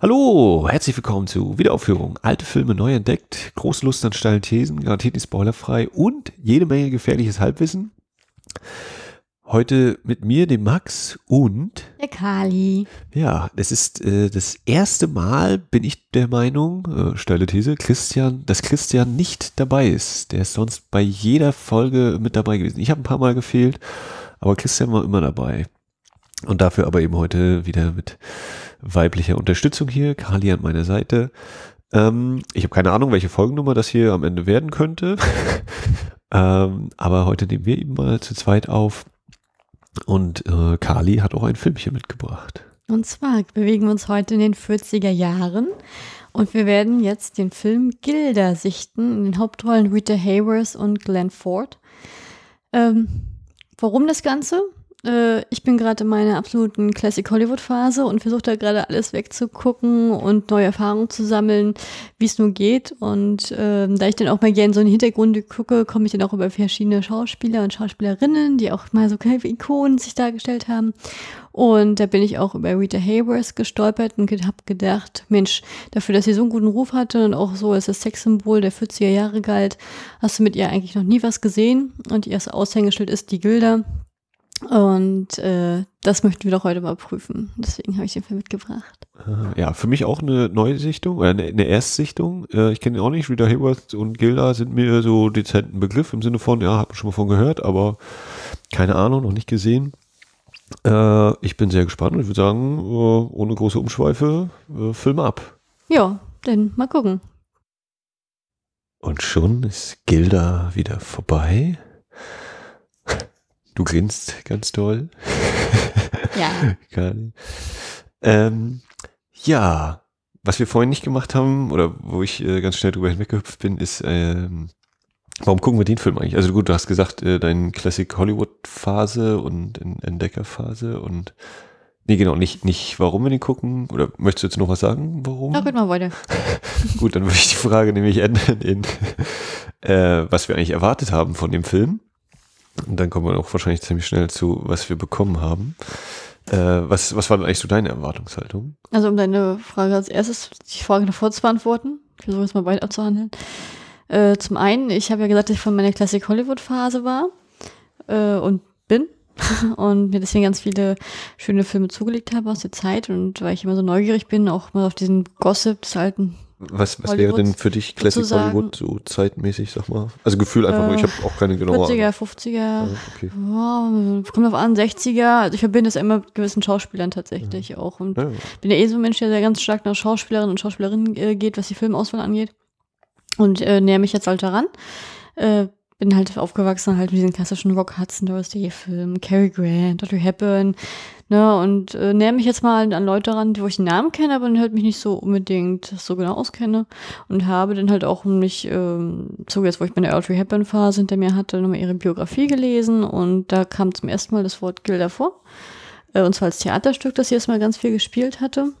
Hallo, herzlich willkommen zu Wiederaufführung. Alte Filme neu entdeckt, große Lust an steilen Thesen, garantiert nicht spoilerfrei und jede Menge gefährliches Halbwissen. Heute mit mir, dem Max und der Kali. Ja, es ist äh, das erste Mal, bin ich der Meinung, äh, steile These, Christian, dass Christian nicht dabei ist. Der ist sonst bei jeder Folge mit dabei gewesen. Ich habe ein paar Mal gefehlt, aber Christian war immer dabei. Und dafür aber eben heute wieder mit weiblicher Unterstützung hier. Kali an meiner Seite. Ähm, ich habe keine Ahnung, welche Folgennummer das hier am Ende werden könnte. ähm, aber heute nehmen wir eben mal zu zweit auf. Und äh, Kali hat auch ein Filmchen mitgebracht. Und zwar bewegen wir uns heute in den 40er Jahren. Und wir werden jetzt den Film Gilda sichten, in den Hauptrollen Rita Hayworth und Glenn Ford. Ähm, warum das Ganze? Äh, ich bin gerade in meiner absoluten Classic Hollywood Phase und versuche da gerade alles wegzugucken und neue Erfahrungen zu sammeln, wie es nur geht. Und äh, da ich dann auch mal gerne so in Hintergründe gucke, komme ich dann auch über verschiedene Schauspieler und Schauspielerinnen, die auch mal so kleine Ikonen sich dargestellt haben. Und da bin ich auch über Rita Hayworth gestolpert und habe gedacht, Mensch, dafür, dass sie so einen guten Ruf hatte und auch so als das Sexsymbol der 40er Jahre galt, hast du mit ihr eigentlich noch nie was gesehen. Und ihr Aushängeschild ist die Gilda. Und äh, das möchten wir doch heute mal prüfen. Deswegen habe ich den Film mitgebracht. Äh, ja, für mich auch eine Neusichtung oder eine, eine Erstsichtung. Äh, ich kenne ihn auch nicht. Rita Hayworth und Gilda sind mir so dezenten Begriff im Sinne von, ja, habe schon mal von gehört, aber keine Ahnung, noch nicht gesehen. Äh, ich bin sehr gespannt und ich würde sagen, äh, ohne große Umschweife, äh, Film ab. Ja, dann mal gucken. Und schon ist Gilda wieder vorbei. Du grinst ganz toll. Ja. ähm, ja, was wir vorhin nicht gemacht haben, oder wo ich äh, ganz schnell drüber hinweggehüpft bin, ist, ähm, warum gucken wir den Film eigentlich? Also gut, du hast gesagt, äh, dein Classic Hollywood Phase und Entdecker Phase und Nee, genau, nicht, nicht warum wir den gucken. Oder möchtest du jetzt noch was sagen, warum? Ja, gut, mal weiter. Gut, dann würde ich die Frage nämlich ändern in, äh, was wir eigentlich erwartet haben von dem Film. Und dann kommen wir auch wahrscheinlich ziemlich schnell zu, was wir bekommen haben. Äh, was, was war denn eigentlich so deine Erwartungshaltung? Also um deine Frage als erstes, die Frage davor zu beantworten, ich versuche es mal weit abzuhandeln. Äh, zum einen, ich habe ja gesagt, dass ich von meiner Classic Hollywood Phase war äh, und bin und mir deswegen ganz viele schöne Filme zugelegt habe aus der Zeit und weil ich immer so neugierig bin, auch mal auf diesen Gossip des alten was, was wäre denn für dich Classic. Hollywood so zeitmäßig, sag mal? Also Gefühl einfach äh, nur, ich habe auch keine genaue 40er, 50er, ah, okay. oh, kommt auf an, 60er. Also ich verbinde es immer mit gewissen Schauspielern tatsächlich ja. auch. Und ja. bin ja eh so ein Mensch, der sehr ganz stark nach Schauspielerinnen und Schauspielerinnen äh, geht, was die Filmauswahl angeht. Und äh, näher mich jetzt halt daran. Äh, bin halt aufgewachsen halt mit diesen klassischen Rock Hudson, Doris Day Filmen, Cary Grant, Audrey Hepburn, Ne, und äh, näher mich jetzt mal an Leute ran, wo ich den Namen kenne, aber halt mich nicht so unbedingt so genau auskenne. Und habe dann halt auch mich, ähm, so jetzt, wo ich meine Audrey Hepburn-Phase hinter mir hatte, nochmal ihre Biografie gelesen und da kam zum ersten Mal das Wort Gilda vor. Äh, und zwar als Theaterstück, das sie erstmal ganz viel gespielt hatte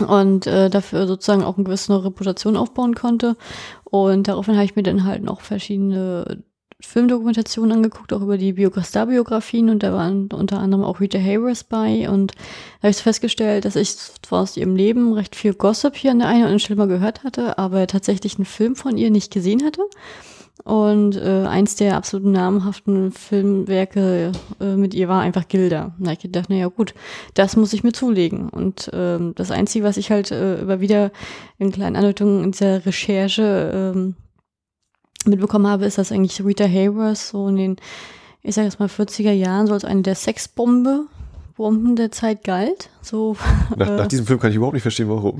und äh, dafür sozusagen auch eine gewisse Reputation aufbauen konnte. Und daraufhin habe ich mir dann halt noch verschiedene Filmdokumentationen angeguckt, auch über die Biografien und da waren unter anderem auch Rita Hayworth bei und da habe ich festgestellt, dass ich zwar aus ihrem Leben recht viel Gossip hier an der einen oder anderen Stelle mal gehört hatte, aber tatsächlich einen Film von ihr nicht gesehen hatte. Und äh, eins der absoluten namhaften Filmwerke äh, mit ihr war einfach Gilda. Da ich gedacht, naja gut, das muss ich mir zulegen. Und ähm, das Einzige, was ich halt äh, über wieder in kleinen Andeutungen in dieser Recherche ähm, mitbekommen habe, ist, dass eigentlich Rita Hayworth so in den, ich sage jetzt mal 40er Jahren so als eine der Sexbombe Bomben der Zeit galt. So, nach, äh, nach diesem Film kann ich überhaupt nicht verstehen, warum.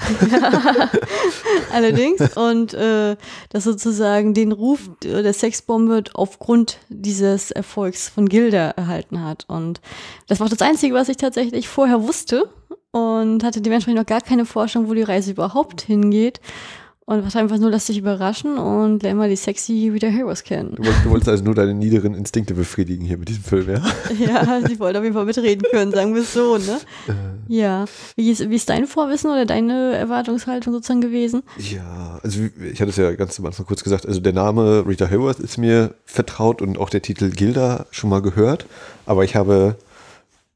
allerdings. Und äh, dass sozusagen den Ruf der Sexbombe aufgrund dieses Erfolgs von Gilda erhalten hat. Und das war das Einzige, was ich tatsächlich vorher wusste und hatte dementsprechend noch gar keine Forschung, wo die Reise überhaupt hingeht. Und was einfach nur, lass dich überraschen und lern mal die sexy Rita Heroes kennen. Du wolltest, du wolltest, also nur deine niederen Instinkte befriedigen hier mit diesem Film, ja? ja, sie wollte auf jeden Fall mitreden können, sagen wir es so, ne? Äh. Ja. Wie ist, wie ist dein Vorwissen oder deine Erwartungshaltung sozusagen gewesen? Ja, also ich hatte es ja ganz am Anfang kurz gesagt, also der Name Rita Hayworth ist mir vertraut und auch der Titel Gilda schon mal gehört, aber ich habe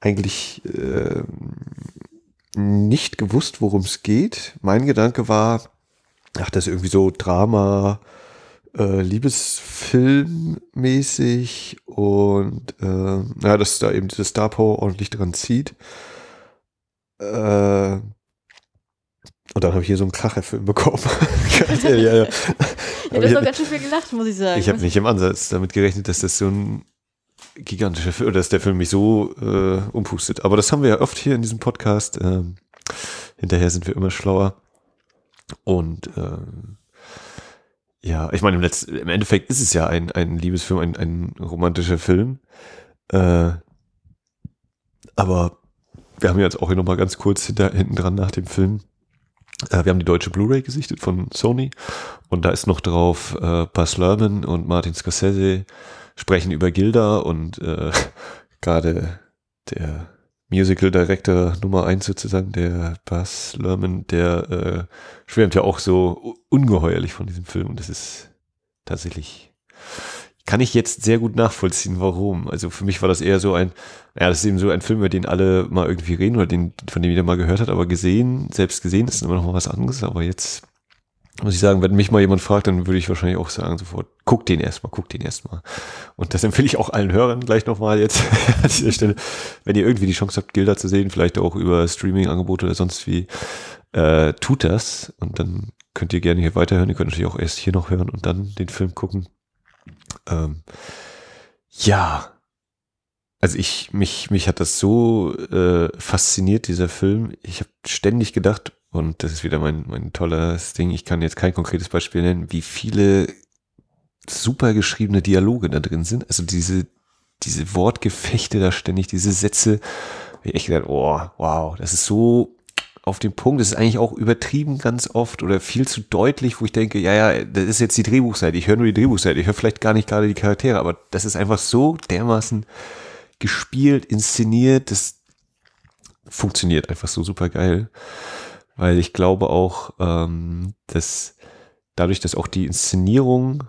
eigentlich äh, nicht gewusst, worum es geht. Mein Gedanke war, ach, das ist irgendwie so Drama, äh, Liebesfilmmäßig und äh, ja, dass da eben dieses Star Power ordentlich dran zieht. Äh, und dann habe ich hier so einen Kracherfilm bekommen. ja, ja, ja. ja, das war ganz schön viel gelacht, muss ich sagen. Ich habe nicht im Ansatz damit gerechnet, dass das so ein gigantischer Film, oder dass der Film mich so äh, umpustet. Aber das haben wir ja oft hier in diesem Podcast. Ähm, hinterher sind wir immer schlauer. Und ähm, ja, ich meine, im, Letz-, im Endeffekt ist es ja ein, ein Liebesfilm, ein, ein romantischer Film. Äh, aber wir haben jetzt auch hier nochmal ganz kurz hinten dran nach dem Film. Äh, wir haben die deutsche Blu-ray gesichtet von Sony und da ist noch drauf äh, Bas Lerman und Martin Scorsese sprechen über Gilda und äh, gerade der Musical Director Nummer eins sozusagen, der Bas Lerman, der äh, schwärmt ja auch so ungeheuerlich von diesem Film und das ist tatsächlich, kann ich jetzt sehr gut nachvollziehen, warum. Also für mich war das eher so ein, ja, das ist eben so ein Film, über den alle mal irgendwie reden oder den, von dem jeder mal gehört hat, aber gesehen, selbst gesehen ist immer noch mal was anderes, aber jetzt muss ich sagen, wenn mich mal jemand fragt, dann würde ich wahrscheinlich auch sagen sofort, guck den erstmal, guck den erstmal. Und das empfehle ich auch allen Hörern gleich nochmal jetzt an dieser Stelle. Wenn ihr irgendwie die Chance habt, Gilda zu sehen, vielleicht auch über Streaming-Angebote oder sonst wie, äh, tut das. Und dann könnt ihr gerne hier weiterhören. Ihr könnt natürlich auch erst hier noch hören und dann den Film gucken. Ähm, ja. Also ich, mich, mich hat das so äh, fasziniert, dieser Film. Ich habe ständig gedacht, und das ist wieder mein, mein tolles Ding. Ich kann jetzt kein konkretes Beispiel nennen, wie viele super geschriebene Dialoge da drin sind. Also diese, diese Wortgefechte da ständig, diese Sätze. Ich echt gedacht, oh, wow, das ist so auf den Punkt. Das ist eigentlich auch übertrieben ganz oft oder viel zu deutlich, wo ich denke, ja, ja, das ist jetzt die Drehbuchseite. Ich höre nur die Drehbuchseite. Ich höre vielleicht gar nicht gerade die Charaktere, aber das ist einfach so dermaßen gespielt, inszeniert. Das funktioniert einfach so super geil weil ich glaube auch, ähm, dass dadurch, dass auch die Inszenierung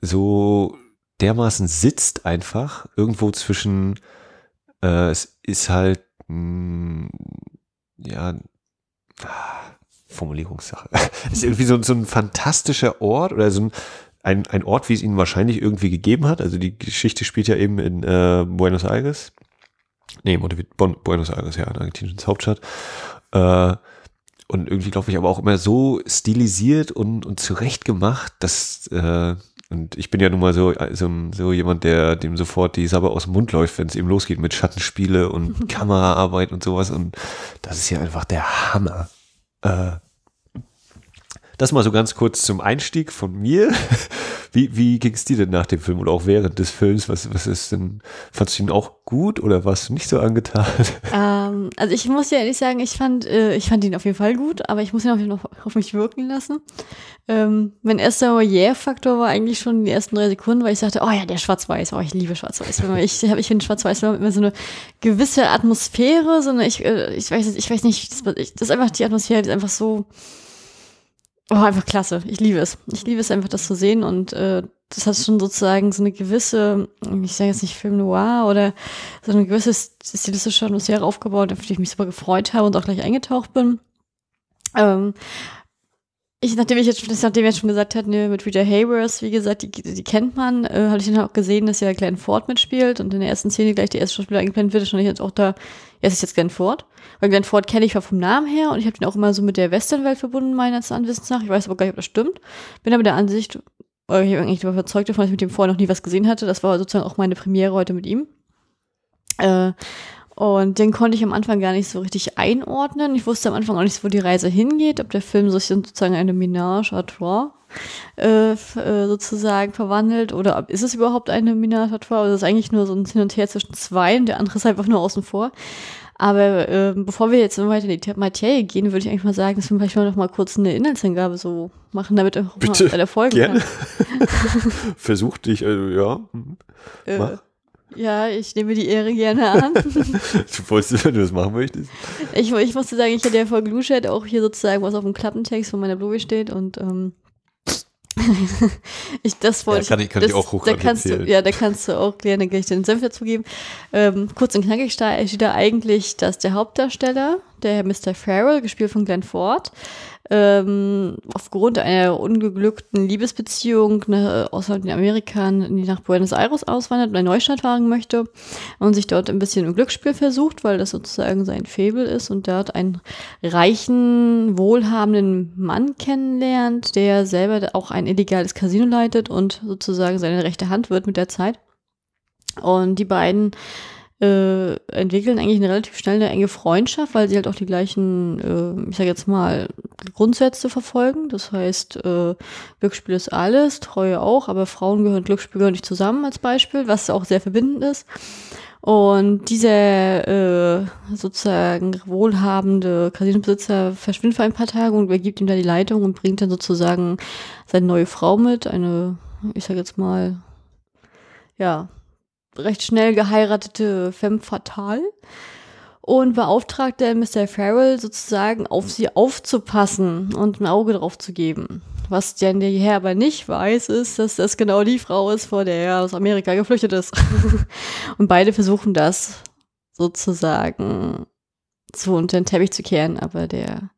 so dermaßen sitzt einfach irgendwo zwischen, äh, es ist halt, mh, mm, ja, Formulierungssache. es ist irgendwie so, so ein fantastischer Ort oder so ein, ein, ein Ort, wie es ihnen wahrscheinlich irgendwie gegeben hat. Also die Geschichte spielt ja eben in äh, Buenos Aires. Nee, Montevideo, Buenos Aires, ja, in Argentiniens Hauptstadt. Äh, und irgendwie glaube ich aber auch immer so stilisiert und, und zurecht gemacht, dass äh, und ich bin ja nun mal so, so, so jemand, der dem sofort die Sabber aus dem Mund läuft, wenn es eben losgeht mit Schattenspiele und Kameraarbeit und sowas. Und das ist ja einfach der Hammer. Äh, das mal so ganz kurz zum Einstieg von mir. Wie, wie ging es dir denn nach dem Film oder auch während des Films? Was, was ist denn, fandest du ihn auch gut oder warst du nicht so angetan? Ähm, also ich muss ja ehrlich sagen, ich fand, äh, ich fand ihn auf jeden Fall gut, aber ich muss ihn auf, jeden Fall auf mich wirken lassen. Ähm, mein erster Yeah-Faktor war eigentlich schon in den ersten drei Sekunden, weil ich sagte, oh ja, der Schwarz-Weiß, oh, ich liebe Schwarz-Weiß. ich, ich finde Schwarz-Weiß immer so eine gewisse Atmosphäre, sondern ich, äh, ich weiß, ich weiß nicht, das, das ist einfach die Atmosphäre, die ist einfach so, Oh, einfach klasse. Ich liebe es. Ich liebe es einfach, das zu sehen und äh, das hat schon sozusagen so eine gewisse, ich sage jetzt nicht Film Noir oder so eine gewisse stilistische Atmosphäre aufgebaut, auf die ich mich super gefreut habe und auch gleich eingetaucht bin. Ähm, ich, nachdem ich jetzt, nachdem ich jetzt schon gesagt hat, ne, mit Rita Hayworth, wie gesagt, die, die kennt man, äh, hatte ich dann auch gesehen, dass ja Glenn Ford mitspielt und in der ersten Szene gleich die erste Schauspieler eingeblendet wird, stand ich jetzt auch da, ja, ist jetzt Glenn Ford. Weil Glenn Ford kenne ich vom Namen her und ich habe den auch immer so mit der Westernwelt verbunden, meines Anwissens nach. Ich weiß aber gar nicht, ob das stimmt. Bin aber der Ansicht, oder ich bin eigentlich überzeugt davon, dass ich mit dem vorher noch nie was gesehen hatte. Das war sozusagen auch meine Premiere heute mit ihm. Äh, und den konnte ich am Anfang gar nicht so richtig einordnen. Ich wusste am Anfang auch nicht, wo die Reise hingeht, ob der Film sich sozusagen eine Ménage à trois äh, äh, sozusagen verwandelt oder ob, ist es überhaupt eine Ménage à trois oder ist es eigentlich nur so ein Hin und Her zwischen zwei und der andere ist einfach nur außen vor. Aber äh, bevor wir jetzt so weiter in die Materie gehen, würde ich eigentlich mal sagen, dass wir vielleicht mal noch mal kurz eine Inhaltsangabe so machen, damit auch Bitte, mal bei der Folge gerne. Versuch dich, also, ja. Äh, ja, ich nehme die Ehre gerne an. du wolltest, wenn du das machen möchtest. Ich, ich musste sagen, ich hatte ja vor Gluchat auch hier sozusagen was auf dem Klappentext von meiner Blume steht und ähm, ich, das wollte ja, kann ich, kann das, ich auch hoch da kannst du, Ja, da kannst du auch gerne gleich den Senf dazugeben. Ähm, kurz und knackig steht da eigentlich, dass der Hauptdarsteller, der Mr. Farrell, gespielt von Glenn Ford, ähm, aufgrund einer ungeglückten Liebesbeziehung ne, den Amerikanern, die nach Buenos Aires auswandert und eine Neustadt fahren möchte und sich dort ein bisschen im Glücksspiel versucht, weil das sozusagen sein Fabel ist und dort einen reichen, wohlhabenden Mann kennenlernt, der selber auch ein illegales Casino leitet und sozusagen seine rechte Hand wird mit der Zeit. Und die beiden äh, entwickeln eigentlich eine relativ schnell eine enge Freundschaft, weil sie halt auch die gleichen, äh, ich sage jetzt mal, Grundsätze verfolgen. Das heißt, äh, Glücksspiel ist alles, Treue auch, aber Frauen gehören Glücksspiel gehören nicht zusammen als Beispiel, was auch sehr verbindend ist. Und dieser äh, sozusagen wohlhabende Casinobesitzer verschwindet für ein paar Tage und übergibt ihm da die Leitung und bringt dann sozusagen seine neue Frau mit, eine, ich sage jetzt mal, ja, recht schnell geheiratete Femme Fatale und beauftragte Mr. Farrell sozusagen auf sie aufzupassen und ein Auge drauf zu geben. Was denn der Herr aber nicht weiß, ist, dass das genau die Frau ist, vor der er aus Amerika geflüchtet ist. und beide versuchen das sozusagen so unter den Teppich zu kehren, aber der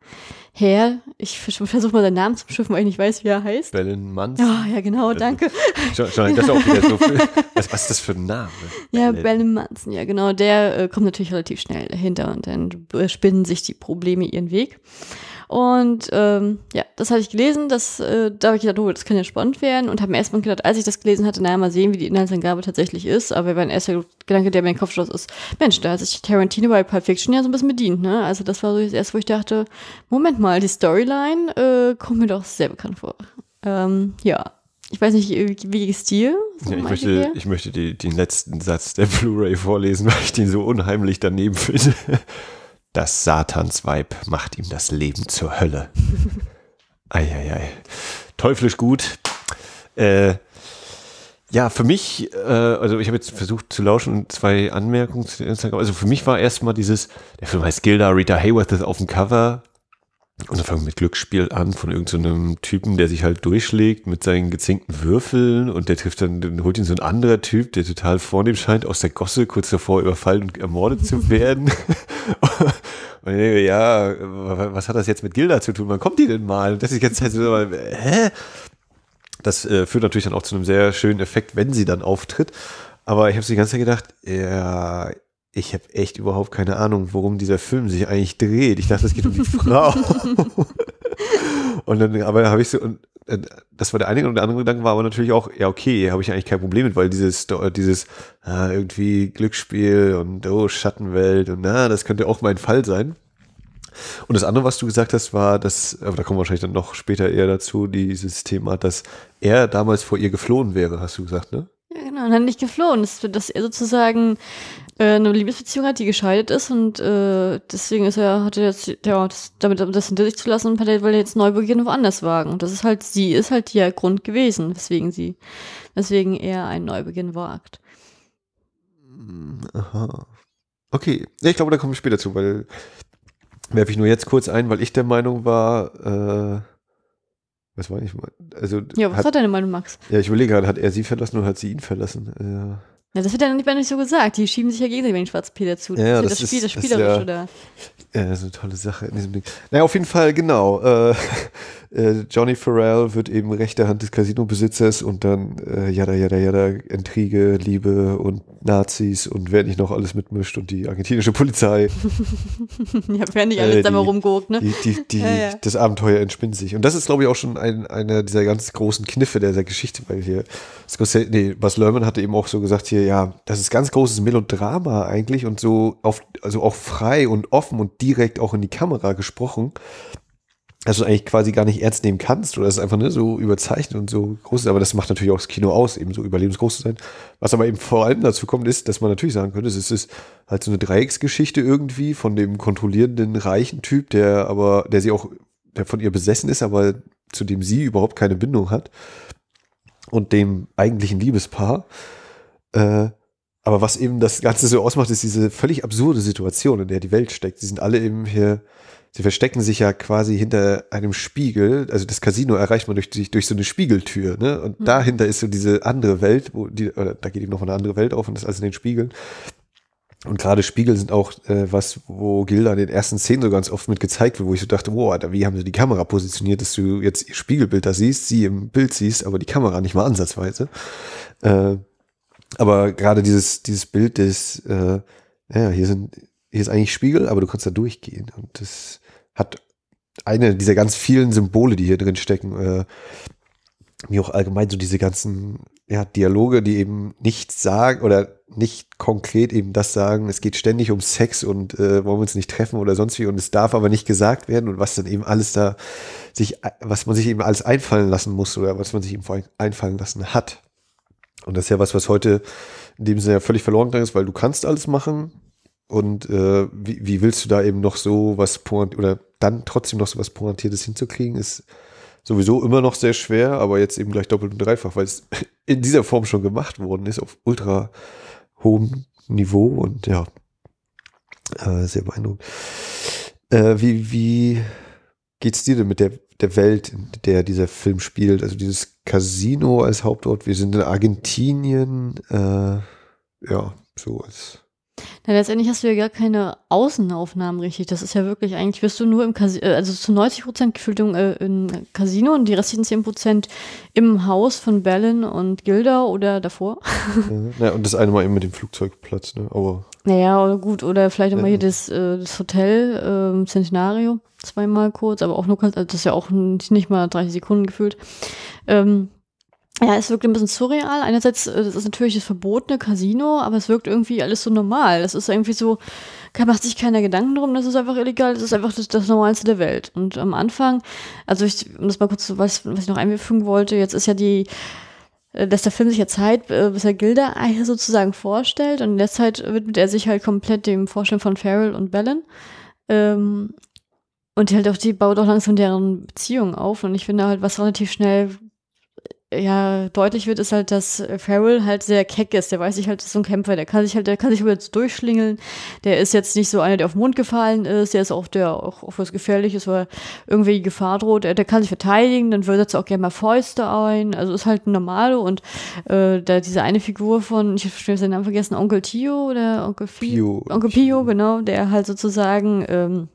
Herr, ich versuche mal seinen Namen zu beschiffen, weil ich nicht weiß, wie er heißt. Bellen Manns. Ja, ja, genau, danke. Schon, schon, das ist auch wieder so viel, was, was ist das für ein Name? Ja, Bellen Manson, ja, genau. Der äh, kommt natürlich relativ schnell dahinter und dann spinnen sich die Probleme ihren Weg. Und ähm, ja, das hatte ich gelesen, das, äh, da habe ich gedacht, oh, das kann ja spannend werden und habe mir erstmal gedacht, als ich das gelesen hatte, naja, mal sehen, wie die Inhaltsangabe tatsächlich ist. Aber mein erster Gedanke, der mir in den Kopf schoss, ist, Mensch, da hat sich Tarantino bei Pulp Fiction ja so ein bisschen bedient, ne? Also das war so das erste, wo ich dachte, Moment mal, die Storyline äh, kommt mir doch sehr bekannt vor. Ähm, ja, ich weiß nicht, wie, wie es dir? So ja, ich, möchte, ich möchte die, den letzten Satz der Blu-ray vorlesen, weil ich den so unheimlich daneben finde. Das Satansweib macht ihm das Leben zur Hölle. Eieiei. Teuflisch gut. Äh, ja, für mich, äh, also ich habe jetzt versucht zu lauschen und zwei Anmerkungen zu Instagram. Also für mich war erstmal dieses, der Film heißt Gilda, Rita Hayworth ist auf dem Cover und dann fangen wir mit Glücksspiel an von irgendeinem so Typen, der sich halt durchschlägt mit seinen gezinkten Würfeln und der trifft dann, dann holt ihn so ein anderer Typ, der total vornehm scheint, aus der Gosse kurz davor überfallen und ermordet zu werden. und ich denke, ja, was hat das jetzt mit Gilda zu tun? Wann kommt die denn mal? Und das ist die ganze Zeit so, hä? Das äh, führt natürlich dann auch zu einem sehr schönen Effekt, wenn sie dann auftritt. Aber ich habe die ganze Zeit gedacht, ja, ich habe echt überhaupt keine Ahnung, worum dieser Film sich eigentlich dreht. Ich dachte, es geht um die Frau. und dann, aber habe ich so, und äh, das war der eine und der andere Gedanke war aber natürlich auch, ja, okay, habe ich eigentlich kein Problem mit, weil dieses, dieses, ah, irgendwie Glücksspiel und oh, Schattenwelt und na, das könnte auch mein Fall sein. Und das andere, was du gesagt hast, war, dass, aber da kommen wir wahrscheinlich dann noch später eher dazu, dieses Thema, dass er damals vor ihr geflohen wäre, hast du gesagt, ne? Ja, genau, und dann nicht geflohen, dass, dass er sozusagen eine Liebesbeziehung hat, die gescheitert ist und äh, deswegen ist er, hatte jetzt, ja, das, damit das hinter sich zu lassen und will er jetzt Neubeginn woanders wagen. Und das ist halt, sie ist halt der Grund gewesen, weswegen sie, weswegen er einen Neubeginn wagt. Hm, aha. Okay, ich glaube, da kommen wir später zu, weil werfe ich nur jetzt kurz ein, weil ich der Meinung war, äh, was war ich mal? Also, ja, was hat, hat deine Meinung, Max? Ja, ich überlege gerade, hat er sie verlassen oder hat sie ihn verlassen? Ja. Ja, das wird ja nicht, nicht so gesagt. Die schieben sich ja gegenseitig den schwarzen Peter zu. Ja, das, das, ist, Spiel, das Spielerische ja, da. Ja, das ist eine tolle Sache in diesem Ding. Naja, auf jeden Fall, genau. Äh, äh, Johnny Farrell wird eben rechte Hand des Casino-Besitzers und dann äh, jada, jada, jada, Intrige, Liebe und Nazis und wer nicht noch alles mitmischt und die argentinische Polizei. ja, wer nicht alles äh, da mal rumguckt, ne? Die, die, die, ja, ja. Das Abenteuer entspinnt sich. Und das ist, glaube ich, auch schon ein, einer dieser ganz großen Kniffe der, der Geschichte, weil hier, nee, Bas Lerman hatte eben auch so gesagt hier, ja, das ist ganz großes Melodrama eigentlich und so auf, also auch frei und offen und direkt auch in die Kamera gesprochen dass du eigentlich quasi gar nicht ernst nehmen kannst oder es einfach ne, so überzeichnet und so groß ist. Aber das macht natürlich auch das Kino aus, eben so überlebensgroß zu sein. Was aber eben vor allem dazu kommt, ist, dass man natürlich sagen könnte, es ist halt so eine Dreiecksgeschichte irgendwie von dem kontrollierenden reichen Typ, der aber, der sie auch, der von ihr besessen ist, aber zu dem sie überhaupt keine Bindung hat und dem eigentlichen Liebespaar. Äh, aber was eben das Ganze so ausmacht, ist diese völlig absurde Situation, in der die Welt steckt. Sie sind alle eben hier sie verstecken sich ja quasi hinter einem Spiegel. Also das Casino erreicht man durch, durch so eine Spiegeltür, ne? Und mhm. dahinter ist so diese andere Welt, wo die, oder da geht eben noch eine andere Welt auf und das ist alles in den Spiegeln. Und gerade Spiegel sind auch äh, was, wo Gilda in den ersten Szenen so ganz oft mit gezeigt wird, wo ich so dachte, wow, Alter, wie haben sie die Kamera positioniert, dass du jetzt ihr Spiegelbild da siehst, sie im Bild siehst, aber die Kamera nicht mal ansatzweise. Äh, aber gerade dieses, dieses Bild des, äh, ja, hier sind, hier ist eigentlich Spiegel, aber du kannst da durchgehen. Und das hat eine dieser ganz vielen Symbole, die hier drin stecken, äh, mir auch allgemein so diese ganzen ja, Dialoge, die eben nichts sagen oder nicht konkret eben das sagen, es geht ständig um Sex und äh, wollen wir uns nicht treffen oder sonst wie und es darf aber nicht gesagt werden und was dann eben alles da sich, was man sich eben alles einfallen lassen muss oder was man sich eben vor allem einfallen lassen hat. Und das ist ja was, was heute in dem Sinne ja völlig verloren gegangen ist, weil du kannst alles machen und äh, wie, wie willst du da eben noch so was oder dann trotzdem noch so was Pointiertes hinzukriegen, ist sowieso immer noch sehr schwer, aber jetzt eben gleich doppelt und dreifach, weil es in dieser Form schon gemacht worden ist, auf ultra hohem Niveau und ja, äh, sehr beeindruckend. Äh, wie, wie geht's dir denn mit der, der Welt, in der dieser Film spielt? Also dieses Casino als Hauptort, wir sind in Argentinien, äh, ja, so als na, letztendlich hast du ja gar keine Außenaufnahmen richtig. Das ist ja wirklich, eigentlich wirst du nur im Casino, äh, also zu 90 Prozent gefühlt im, äh, im Casino und die restlichen 10 Prozent im Haus von Bellen und Gilda oder davor. Ja, und das eine Mal eben mit dem Flugzeugplatz, ne? Aber. Naja, gut, oder vielleicht ja. immer hier das, äh, das Hotel, äh, Centenario, zweimal kurz, aber auch nur, also das ist ja auch nicht mal 30 Sekunden gefühlt. Ähm, ja, es wirkt ein bisschen surreal. Einerseits, äh, das ist natürlich das verbotene Casino, aber es wirkt irgendwie alles so normal. Das ist irgendwie so, macht sich keiner Gedanken drum, das ist einfach illegal, das ist einfach das, das Normalste der Welt. Und am Anfang, also ich, um das mal kurz, was, was ich noch einfügen wollte, jetzt ist ja die, äh, dass der Film sich ja Zeit, äh, bis er Gilda sozusagen vorstellt und in der Zeit widmet er sich halt komplett dem Vorstellen von Farrell und Bellen. Ähm, und halt auch die baut auch langsam deren Beziehung auf und ich finde halt, was relativ schnell ja deutlich wird, ist halt, dass Farrell halt sehr keck ist. Der weiß sich halt, das ist so ein Kämpfer, der kann sich halt, der kann sich jetzt durchschlingeln. Der ist jetzt nicht so einer, der auf den Mund gefallen ist, der ist auch der auch, auch was Gefährliches, weil irgendwie Gefahr droht. Der, der kann sich verteidigen, dann setzt er auch gerne mal Fäuste ein. Also ist halt ein Normalo und äh, da diese eine Figur von, ich habe seinen Namen vergessen, Onkel Tio oder Onkel Pio. Onkel Pio, genau, der halt sozusagen ähm, äh,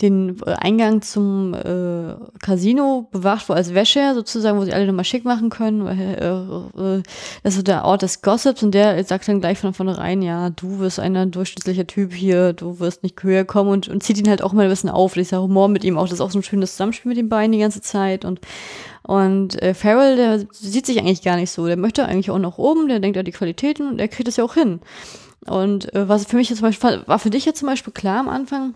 den Eingang zum äh, Casino bewacht, wo als Wäscher sozusagen, wo sie alle nochmal schick machen können. Äh, äh, das ist der Ort des Gossips und der sagt dann gleich von vornherein, ja, du wirst ein durchschnittlicher Typ hier, du wirst nicht höher kommen und, und zieht ihn halt auch mal ein bisschen auf. Dieser Humor mit ihm auch, das ist auch so ein schönes Zusammenspiel mit den beiden die ganze Zeit und und äh, Farrell, der sieht sich eigentlich gar nicht so. Der möchte eigentlich auch nach oben, der denkt an die Qualitäten und der kriegt es ja auch hin. Und äh, was für mich jetzt zum Beispiel, war für dich jetzt zum Beispiel klar am Anfang,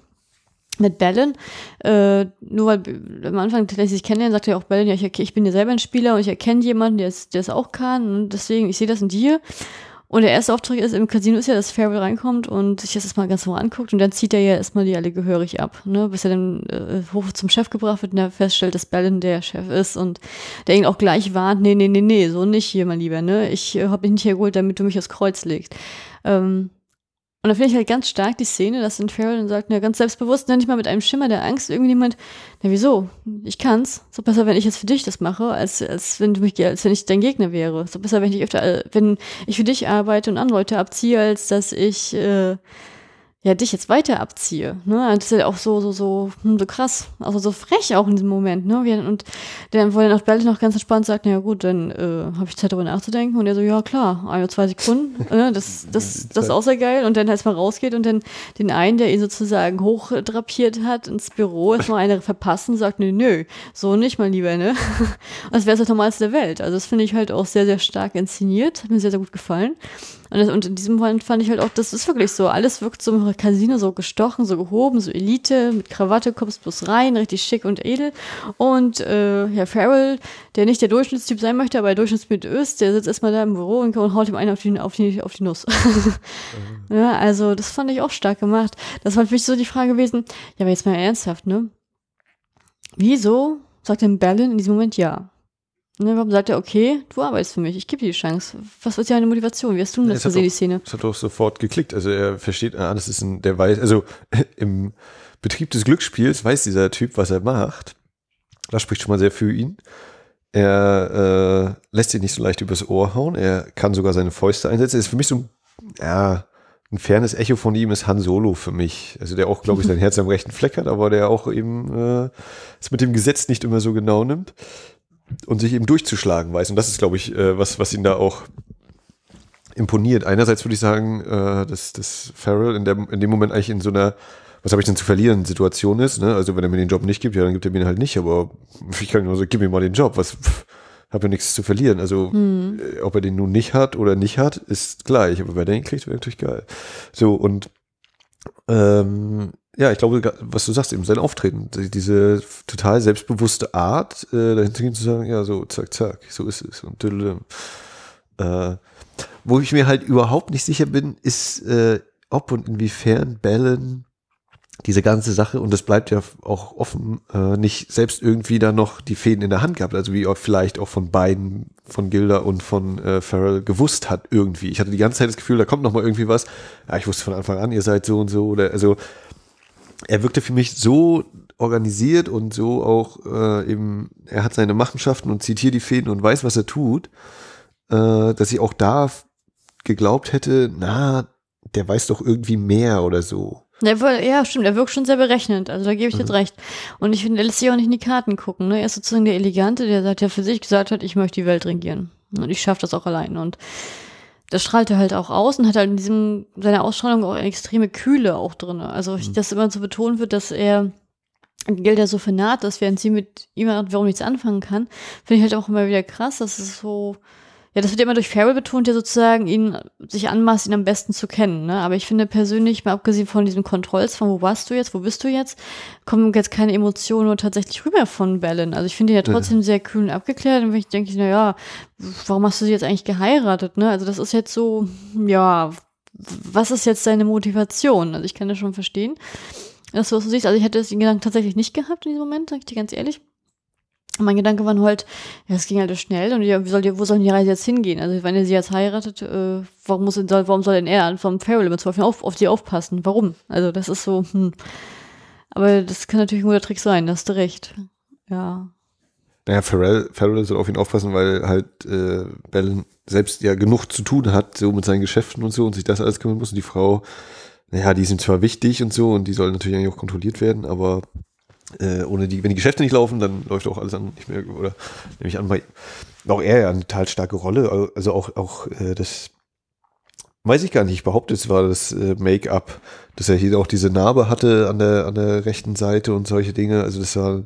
mit Bellen, äh, nur weil am Anfang tatsächlich sich kennenlernen, sagte ja auch Bellen, ja, ich, ich bin ja selber ein Spieler und ich erkenne jemanden, der es, der es auch kann und deswegen, ich sehe das in dir. Und der erste Auftrag ist im Casino ist ja, dass Farrell reinkommt und sich das erstmal ganz normal anguckt und dann zieht er ja erstmal die alle gehörig ab, ne, bis er dann äh, hoch zum Chef gebracht wird und er feststellt, dass Bellen der Chef ist und der ihn auch gleich warnt, nee, nee, nee, nee, so nicht hier, mein Lieber, ne, ich äh, hab mich nicht hergeholt, damit du mich aufs Kreuz legst. Ähm, und da finde ich halt ganz stark die Szene, dass in Farrell dann sagt, ja, ganz selbstbewusst, nicht mal mit einem Schimmer der Angst, irgendjemand, na wieso? Ich kann's. So besser, wenn ich jetzt für dich das mache, als, als wenn du mich, als wenn ich dein Gegner wäre. So besser, wenn ich öfter, äh, wenn ich für dich arbeite und andere Leute abziehe, als dass ich, äh, ja, dich jetzt weiter abziehe. Ne? Das ist ja auch so, so, so, hm, so krass, also so frech auch in diesem Moment. Ne? Und dann, wo dann auch Berlin noch ganz entspannt sagt, ja gut, dann äh, habe ich Zeit darüber nachzudenken. Und er so, ja klar, ein oder zwei Sekunden, ne? das, das, das ist auch sehr geil. Und dann erstmal rausgeht und dann den einen, der ihn sozusagen hochdrapiert hat, ins Büro, erstmal eine verpassen, sagt, nö, nö, so nicht, mein Lieber, ne? Als wäre es das Normalste der Welt. Also das finde ich halt auch sehr, sehr stark inszeniert, hat mir sehr, sehr gut gefallen. Und, das, und in diesem Moment fand ich halt auch, das ist wirklich so. Alles wirkt so im Casino so gestochen, so gehoben, so Elite, mit Krawatte, kommst bloß rein, richtig schick und edel. Und äh, Herr Farrell, der nicht der Durchschnittstyp sein möchte, aber der Durchschnittstyp ist, der sitzt erstmal da im Büro und, und haut ihm einen auf die, auf die, auf die Nuss. mhm. ja, also das fand ich auch stark gemacht. Das war für mich so die Frage gewesen, ja, aber jetzt mal ernsthaft, ne? Wieso sagt denn Berlin in diesem Moment ja? Ne, warum sagt er, okay, du arbeitest für mich, ich gebe dir die Chance. Was ist deine Motivation? Wie hast du denn das gesehen, die Szene? Das hat doch sofort geklickt. Also er versteht, ah, das ist ein, der weiß, also im Betrieb des Glücksspiels weiß dieser Typ, was er macht. Das spricht schon mal sehr für ihn. Er äh, lässt sich nicht so leicht übers Ohr hauen. Er kann sogar seine Fäuste einsetzen. Ist für mich so ein, ja, ein fernes Echo von ihm ist Han Solo für mich. Also der auch, glaube ich, sein Herz am rechten Fleck hat, aber der auch eben äh, es mit dem Gesetz nicht immer so genau nimmt und sich eben durchzuschlagen weiß. Und das ist, glaube ich, äh, was, was ihn da auch imponiert. Einerseits würde ich sagen, äh, dass, dass Farrell in, der, in dem Moment eigentlich in so einer was habe ich denn zu verlieren Situation ist. Ne? Also wenn er mir den Job nicht gibt, ja, dann gibt er mir ihn halt nicht. Aber ich kann nur so, gib mir mal den Job. Was habe ja nichts zu verlieren. Also hm. Äh, ob er den nun nicht hat oder nicht hat, ist gleich. Aber wenn er den kriegt, wäre natürlich geil. So und ähm, ja, ich glaube, was du sagst, eben sein Auftreten, diese total selbstbewusste Art, äh, dahin zu gehen zu sagen, ja, so zack, zack, so ist es und äh, wo ich mir halt überhaupt nicht sicher bin, ist, äh, ob und inwiefern Bellen diese ganze Sache, und das bleibt ja auch offen, äh, nicht selbst irgendwie da noch die Fäden in der Hand gehabt, also wie auch vielleicht auch von beiden, von Gilda und von äh, Farrell gewusst hat irgendwie. Ich hatte die ganze Zeit das Gefühl, da kommt noch mal irgendwie was. Ja, ich wusste von Anfang an, ihr seid so und so oder also er wirkte für mich so organisiert und so auch äh, eben, er hat seine Machenschaften und zieht hier die Fäden und weiß, was er tut, äh, dass ich auch da geglaubt hätte, na, der weiß doch irgendwie mehr oder so. ja, stimmt, er wirkt schon sehr berechnend, also da gebe ich mhm. jetzt recht. Und ich finde, er lässt sich auch nicht in die Karten gucken. Ne? Er ist sozusagen der Elegante, der sagt ja für sich gesagt hat, ich möchte die Welt regieren. Und ich schaffe das auch allein. Und das strahlt er halt auch aus und hat halt in diesem, seiner Ausstrahlung auch eine extreme Kühle auch drin. Also, mhm. dass immer so betont wird, dass er gilt ja so für naht, dass während sie mit ihm warum nichts anfangen kann, finde ich halt auch immer wieder krass, dass es so, ja, das wird immer durch Farrell betont, der sozusagen ihn sich anmaßt, ihn am besten zu kennen. Ne? Aber ich finde persönlich, mal abgesehen von diesem Kontrollzwang, wo warst du jetzt, wo bist du jetzt, kommen jetzt keine Emotionen tatsächlich rüber von Bellen. Also ich finde ihn ja trotzdem sehr kühl und abgeklärt. Und wenn ich denke, na ja, warum hast du sie jetzt eigentlich geheiratet? Ne? Also das ist jetzt so, ja, was ist jetzt deine Motivation? Also ich kann das schon verstehen, dass du was du siehst. Also ich hätte den Gedanken tatsächlich nicht gehabt in diesem Moment, sag ich dir ganz ehrlich mein Gedanke war halt, ja, es ging halt schnell und ja, wie soll die, wo soll die Reise jetzt hingehen? Also wenn er sie jetzt heiratet, äh, warum muss soll, warum soll denn er vom Farrell im auf, auf sie aufpassen? Warum? Also das ist so, hm. Aber das kann natürlich ein guter Trick sein, da hast du recht. Ja. Naja, Farrell, Farrell soll auf ihn aufpassen, weil halt äh, Bellen selbst ja genug zu tun hat, so mit seinen Geschäften und so und sich das alles kümmern muss. Und die Frau, naja, die ihm zwar wichtig und so und die soll natürlich eigentlich auch kontrolliert werden, aber äh, ohne die, wenn die Geschäfte nicht laufen, dann läuft auch alles an nicht mehr, oder nehme ich an, bei, auch er ja eine total starke Rolle, also auch, auch äh, das, weiß ich gar nicht, ich behaupte, es war das äh, Make-up, dass er hier auch diese Narbe hatte an der, an der rechten Seite und solche Dinge, also das war,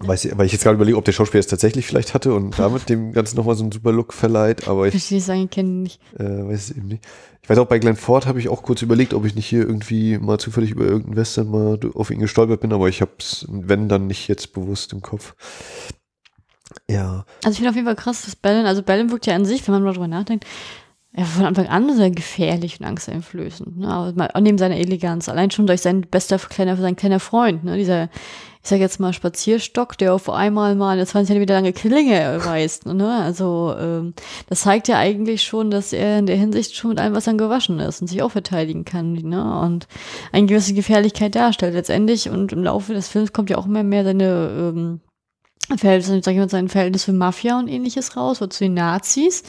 Weiß ich, weil ich jetzt gerade überlege, ob der Schauspieler es tatsächlich vielleicht hatte und damit dem Ganzen nochmal so einen super Look verleiht, aber ich. Verstehe es eigentlich, kenne nicht. Äh, weiß es eben nicht. Ich weiß auch, bei Glenn Ford habe ich auch kurz überlegt, ob ich nicht hier irgendwie mal zufällig über irgendeinen Western mal auf ihn gestolpert bin, aber ich habe es, wenn dann nicht jetzt bewusst im Kopf. Ja. Also ich finde auf jeden Fall krass, dass Bellen, also Bellen wirkt ja an sich, wenn man mal drüber nachdenkt, ja, von Anfang an sehr gefährlich und angsteinflößend. Ne? Aber neben seiner Eleganz, allein schon durch sein bester kleiner, sein kleiner Freund, ne? dieser ich sag jetzt mal Spazierstock, der auf einmal mal eine 20 Zentimeter lange Klinge reißt. Ne? Also ähm, das zeigt ja eigentlich schon, dass er in der Hinsicht schon mit allem Wasser gewaschen ist und sich auch verteidigen kann ne? und eine gewisse Gefährlichkeit darstellt letztendlich. Und im Laufe des Films kommt ja auch immer mehr seine ähm, Verhältnis, sag ich mal, sein Verhältnis für Mafia und ähnliches raus oder zu den Nazis.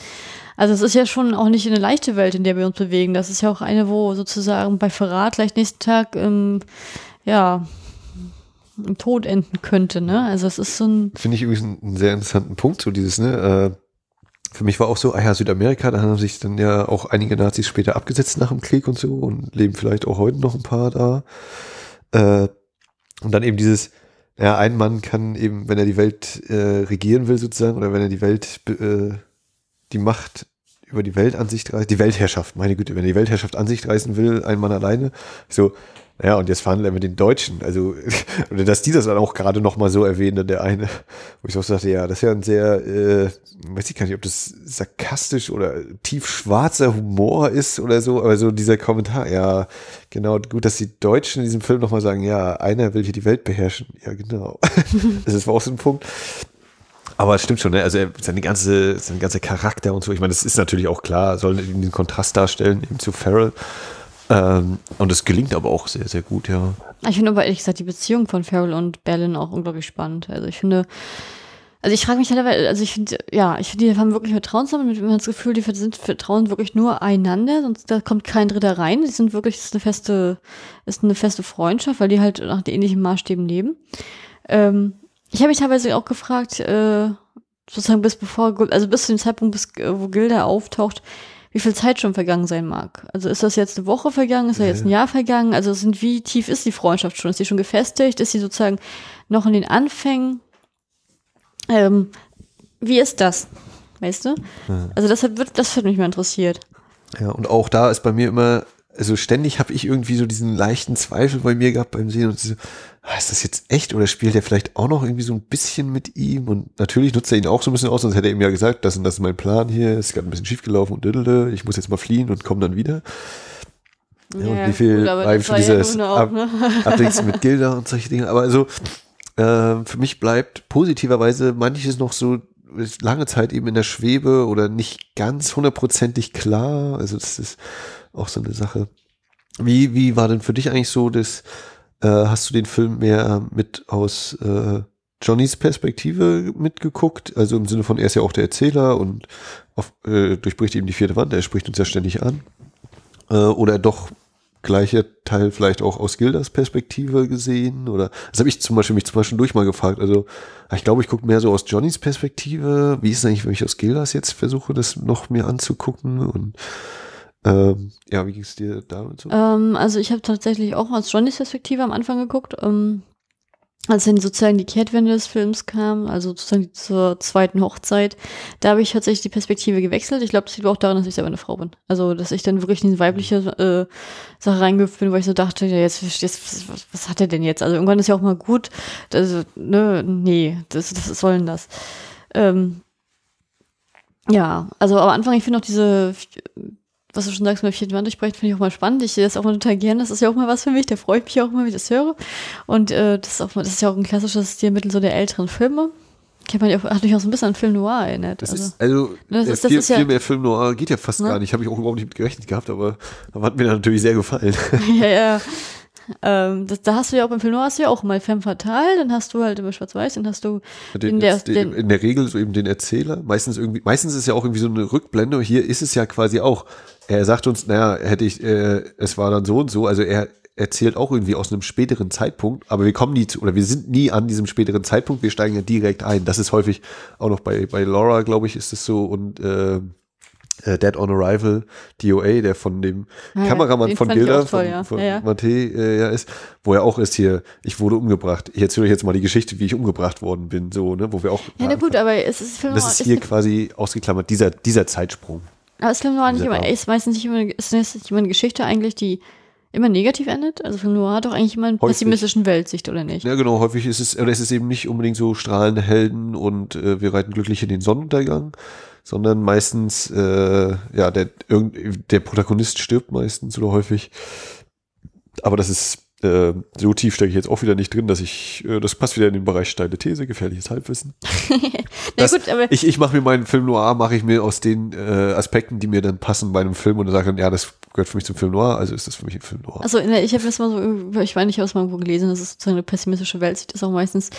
Also es ist ja schon auch nicht eine leichte Welt, in der wir uns bewegen. Das ist ja auch eine, wo sozusagen bei Verrat gleich nächsten Tag ähm, ja im Tod enden könnte, ne? Also es ist so ein. Finde ich übrigens einen sehr interessanten Punkt, so dieses, ne? Äh, für mich war auch so, ah ja, Südamerika, da haben sich dann ja auch einige Nazis später abgesetzt nach dem Krieg und so und leben vielleicht auch heute noch ein paar da. Äh, und dann eben dieses, ja, ein Mann kann eben, wenn er die Welt äh, regieren will sozusagen, oder wenn er die Welt, äh, die Macht über die Welt an sich reißt, die Weltherrschaft, meine Güte, wenn er die Weltherrschaft an sich reißen will, ein Mann alleine, so, ja, und jetzt fahren wir mit den Deutschen. Also, dass die das dann auch gerade nochmal so erwähnen, der eine, wo ich auch sagte, ja, das ja ein sehr, äh, weiß ich gar nicht, ob das sarkastisch oder tief schwarzer Humor ist oder so, aber so dieser Kommentar, ja, genau, gut, dass die Deutschen in diesem Film nochmal sagen, ja, einer will hier die Welt beherrschen. Ja, genau. das war auch so ein Punkt. Aber es stimmt schon, ne? Also seine ganze, sein ganzer Charakter und so, ich meine, das ist natürlich auch klar, soll den Kontrast darstellen, eben zu Farrell. Ähm, und es gelingt aber auch sehr, sehr gut, ja. Ich finde aber ehrlich gesagt die Beziehung von Farrell und Bellin auch unglaublich spannend. Also ich finde, Also ich frage mich halt, also ich finde, ja, ich finde, die haben wirklich Vertrauen zusammen. Man hat das Gefühl, die sind vertrauen wirklich nur einander, sonst da kommt kein Dritter rein. Die sind wirklich, das ist eine feste, ist eine feste Freundschaft, weil die halt nach den ähnlichen Maßstäben leben. Ähm, ich habe mich teilweise auch gefragt, äh, sozusagen bis bevor, also bis zu dem Zeitpunkt, bis, äh, wo Gilda auftaucht, wie viel Zeit schon vergangen sein mag. Also ist das jetzt eine Woche vergangen, ist da jetzt ein Jahr vergangen? Also sind, wie tief ist die Freundschaft schon? Ist die schon gefestigt? Ist sie sozusagen noch in den Anfängen? Ähm, wie ist das? Weißt du? Ja. Also das hat, das hat mich mal interessiert. Ja, und auch da ist bei mir immer, also ständig habe ich irgendwie so diesen leichten Zweifel bei mir gehabt beim Sehen und so, ah, ist das jetzt echt oder spielt er vielleicht auch noch irgendwie so ein bisschen mit ihm und natürlich nutzt er ihn auch so ein bisschen aus, sonst hätte er ihm ja gesagt, das und das ist mein Plan hier, ist gerade ein bisschen schief gelaufen und dödelte, ich muss jetzt mal fliehen und komme dann wieder. Ja, ja, und wie viel war schon dieses ja auch, ne? Ab, mit Gilda und solche Dinge, aber also äh, für mich bleibt positiverweise manches noch so lange Zeit eben in der Schwebe oder nicht ganz hundertprozentig klar. Also das ist auch so eine Sache. Wie, wie war denn für dich eigentlich so das, äh, hast du den Film mehr mit aus äh, Johnnys Perspektive mitgeguckt? Also im Sinne von, er ist ja auch der Erzähler und auf, äh, durchbricht eben die vierte Wand, er spricht uns ja ständig an. Äh, oder doch gleiche Teil vielleicht auch aus Gildas Perspektive gesehen? Oder das habe ich zum Beispiel mich zum Beispiel durch mal gefragt. Also ich glaube, ich gucke mehr so aus Johnnys Perspektive. Wie ist es eigentlich, wenn ich aus Gildas jetzt versuche, das noch mir anzugucken? Und ähm, ja, wie ging es dir damit so? Ähm, also ich habe tatsächlich auch aus Johnnys Perspektive am Anfang geguckt. Ähm, als dann sozusagen die Kehrtwende des Films kam, also sozusagen zur zweiten Hochzeit, da habe ich tatsächlich die Perspektive gewechselt. Ich glaube, das liegt auch daran, dass ich selber eine Frau bin. Also, dass ich dann wirklich in diese weibliche äh, Sache reingehüpft bin, wo ich so dachte, ja, jetzt, jetzt was, was hat er denn jetzt? Also irgendwann ist ja auch mal gut. Also, ne, nee, das, das soll denn das. Ähm, ja, also am Anfang, ich finde auch diese was du schon sagst, mit vierten Wand durchbrechen, finde ich auch mal spannend. Ich sehe das auch mal total gerne. Das ist ja auch mal was für mich. Da freue ich mich auch immer, wenn ich das höre. Und äh, das, ist auch mal, das ist ja auch ein klassisches Stilmittel so der älteren Filme. Kennt man ja auch, hat mich auch so ein bisschen an Film Noir erinnert. Das also, ist, also ne, das ist, das viel, ist ja, viel mehr Film Noir geht ja fast ne? gar nicht. Habe ich auch überhaupt nicht mit gerechnet gehabt, aber, aber hat mir natürlich sehr gefallen. ja, ja. Ähm, das, da hast du ja auch beim Film Noir hast du ja auch mal Femme Fatale, dann hast du halt immer Schwarz-Weiß, dann hast du den, der, den, in der Regel so eben den Erzähler. Meistens irgendwie, meistens ist es ja auch irgendwie so eine Rückblende. Hier ist es ja quasi auch er sagt uns, naja, hätte ich, äh, es war dann so und so, also er erzählt auch irgendwie aus einem späteren Zeitpunkt, aber wir kommen nie zu, oder wir sind nie an diesem späteren Zeitpunkt, wir steigen ja direkt ein. Das ist häufig auch noch bei, bei Laura, glaube ich, ist es so und äh, äh, Dead on Arrival, DOA, der von dem ja, Kameramann von Bilder, von, ja. von ja, Mate äh, ja, ist, wo er auch ist hier, ich wurde umgebracht. Ich erzähle euch jetzt mal die Geschichte, wie ich umgebracht worden bin, so, ne, wo wir auch. Ja, na gut, aber es ist Film, Das ist hier quasi ausgeklammert, dieser, dieser Zeitsprung. Aber es Film Noir nicht immer, ist meistens nicht immer, ist nicht immer eine Geschichte eigentlich, die immer negativ endet. Also Film Noir hat doch eigentlich immer eine pessimistischen Weltsicht, oder nicht? Ja, genau. Häufig ist es, oder ist es eben nicht unbedingt so strahlende Helden und äh, wir reiten glücklich in den Sonnenuntergang, sondern meistens, äh, ja, der, irgend, der Protagonist stirbt meistens oder häufig. Aber das ist äh, so tief stecke ich jetzt auch wieder nicht drin, dass ich, äh, das passt wieder in den Bereich steile These, gefährliches Halbwissen. das, gut, aber ich ich mache mir meinen Film Noir, mache ich mir aus den äh, Aspekten, die mir dann passen bei einem Film und dann sage dann, ja, das gehört für mich zum Film Noir, also ist das für mich ein Film Noir. Also ich habe das mal so, ich meine, ich habe es mal irgendwo gelesen, dass es sozusagen eine pessimistische Weltsicht ist, auch meistens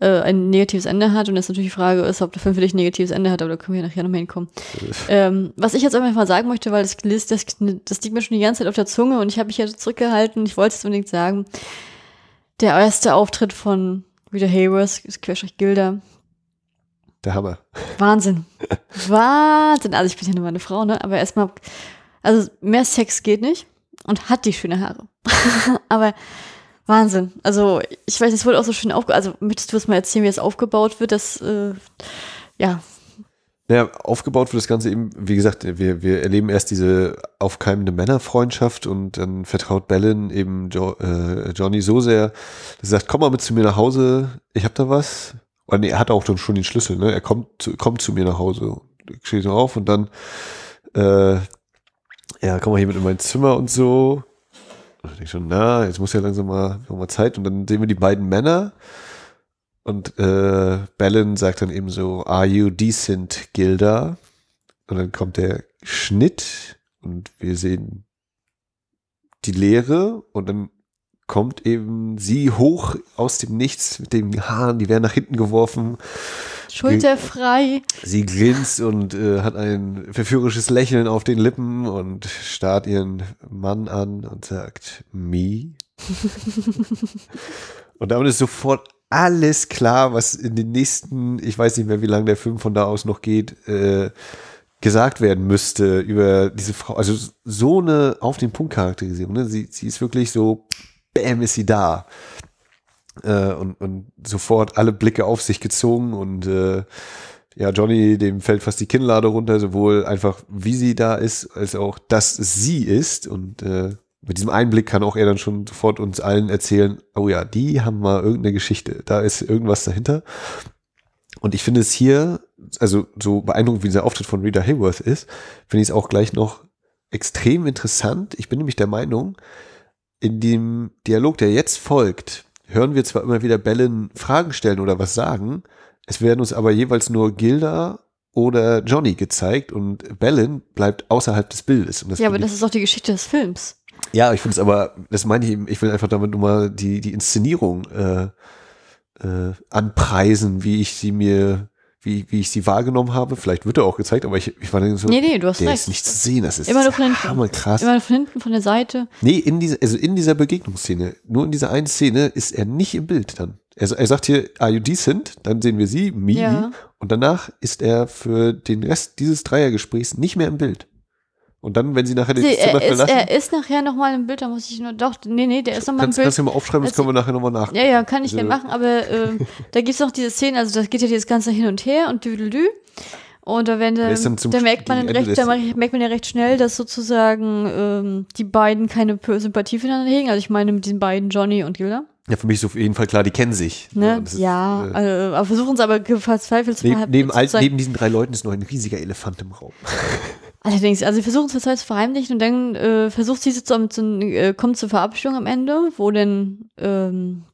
ja. äh, ein negatives Ende hat und jetzt natürlich die Frage ist, ob der Film für dich ein negatives Ende hat, aber da können wir nachher nochmal hinkommen. ähm, was ich jetzt einfach mal sagen möchte, weil das, das, das liegt mir schon die ganze Zeit auf der Zunge und ich habe mich ja zurückgehalten, ich wollte es unbedingt sagen, der erste Auftritt von Rita Hayworth, Querstrich Gilda, der Hammer. Wahnsinn. Wahnsinn. Also ich bin ja nur meine Frau, ne? Aber erstmal also mehr Sex geht nicht und hat die schöne Haare. Aber Wahnsinn. Also ich weiß, es wurde auch so schön aufgebaut. Also möchtest du es mal erzählen, wie es aufgebaut wird? Das, äh, ja. Naja, aufgebaut wird das Ganze eben, wie gesagt, wir, wir erleben erst diese aufkeimende Männerfreundschaft und dann vertraut Bellen eben jo, äh, Johnny so sehr, dass er sagt, komm mal mit zu mir nach Hause, ich hab da was. Und er hat auch dann schon den Schlüssel, ne? Er kommt zu, kommt zu mir nach Hause. Steht so auf und dann äh, ja, komm mal hier mit in mein Zimmer und so. Und ich denke schon, na, jetzt muss ja langsam mal, mal Zeit. Und dann sehen wir die beiden Männer. Und äh, Bellen sagt dann eben so, are you decent, Gilda? Und dann kommt der Schnitt und wir sehen die Leere und dann kommt eben sie hoch aus dem Nichts mit den Haaren, die werden nach hinten geworfen. Schulterfrei. Sie grinst und äh, hat ein verführerisches Lächeln auf den Lippen und starrt ihren Mann an und sagt, me. und damit ist sofort alles klar, was in den nächsten, ich weiß nicht mehr, wie lange der Film von da aus noch geht, äh, gesagt werden müsste über diese Frau. Also so eine auf den Punkt Charakterisierung. Ne? Sie, sie ist wirklich so, bam, ist sie da. Äh, und, und sofort alle Blicke auf sich gezogen und äh, ja, Johnny, dem fällt fast die Kinnlade runter, sowohl einfach wie sie da ist, als auch, dass sie ist. Und äh, mit diesem Einblick kann auch er dann schon sofort uns allen erzählen, oh ja, die haben mal irgendeine Geschichte, da ist irgendwas dahinter. Und ich finde es hier, also so beeindruckend wie dieser Auftritt von Rita Hayworth ist, finde ich es auch gleich noch extrem interessant. Ich bin nämlich der Meinung, in dem Dialog, der jetzt folgt, hören wir zwar immer wieder Bellen Fragen stellen oder was sagen, es werden uns aber jeweils nur Gilda oder Johnny gezeigt und Bellen bleibt außerhalb des Bildes. ja, aber das ist auch die Geschichte des Films. Ja, ich finde es aber, das meine ich eben, ich will einfach damit nur mal die, die Inszenierung äh, äh, anpreisen, wie ich sie mir, wie, wie ich sie wahrgenommen habe. Vielleicht wird er auch gezeigt, aber ich, ich war dann so, nee, nee, du hast der recht. ist nicht zu sehen, das ist immer nur von hinten. krass. Immer von hinten, von der Seite. Nee, in dieser, also in dieser Begegnungsszene, nur in dieser einen Szene ist er nicht im Bild dann. Er, er sagt hier, are you decent? Dann sehen wir sie, me. Ja. Und danach ist er für den Rest dieses Dreiergesprächs nicht mehr im Bild. Und dann, wenn sie nachher das Sie, Zimmer er, ist, verlassen, er ist nachher nochmal im Bild, da muss ich nur, doch, nee, nee, der ist nochmal im Bild. kannst du mal aufschreiben, das Also- können wir nachher nochmal nach. Ja, ja, kann ich Also- gerne machen, aber ähm, da gibt's noch diese Szene, also das geht ja dieses ganze hin und her und düdelü. Und da, ist dann, dann zum da merkt man dann recht, da des- merkt man ja recht schnell, dass sozusagen ähm, die beiden keine Sympathie füreinander hegen. Also ich meine mit diesen beiden Johnny und Gilda. Ja, für mich ist auf jeden Fall klar, die kennen sich. Ne? das ist, ja, äh, also, aber versuchen es aber verzweifelt zu verheim- neben, neben diesen drei Leuten ist noch ein riesiger Elefant im Raum. Allerdings, also sie versuchen es verzweifelt zu verheimlichen und dann äh, versucht sie zu, zu, äh, kommt zur Verabschiedung am Ende, wo denn ähm,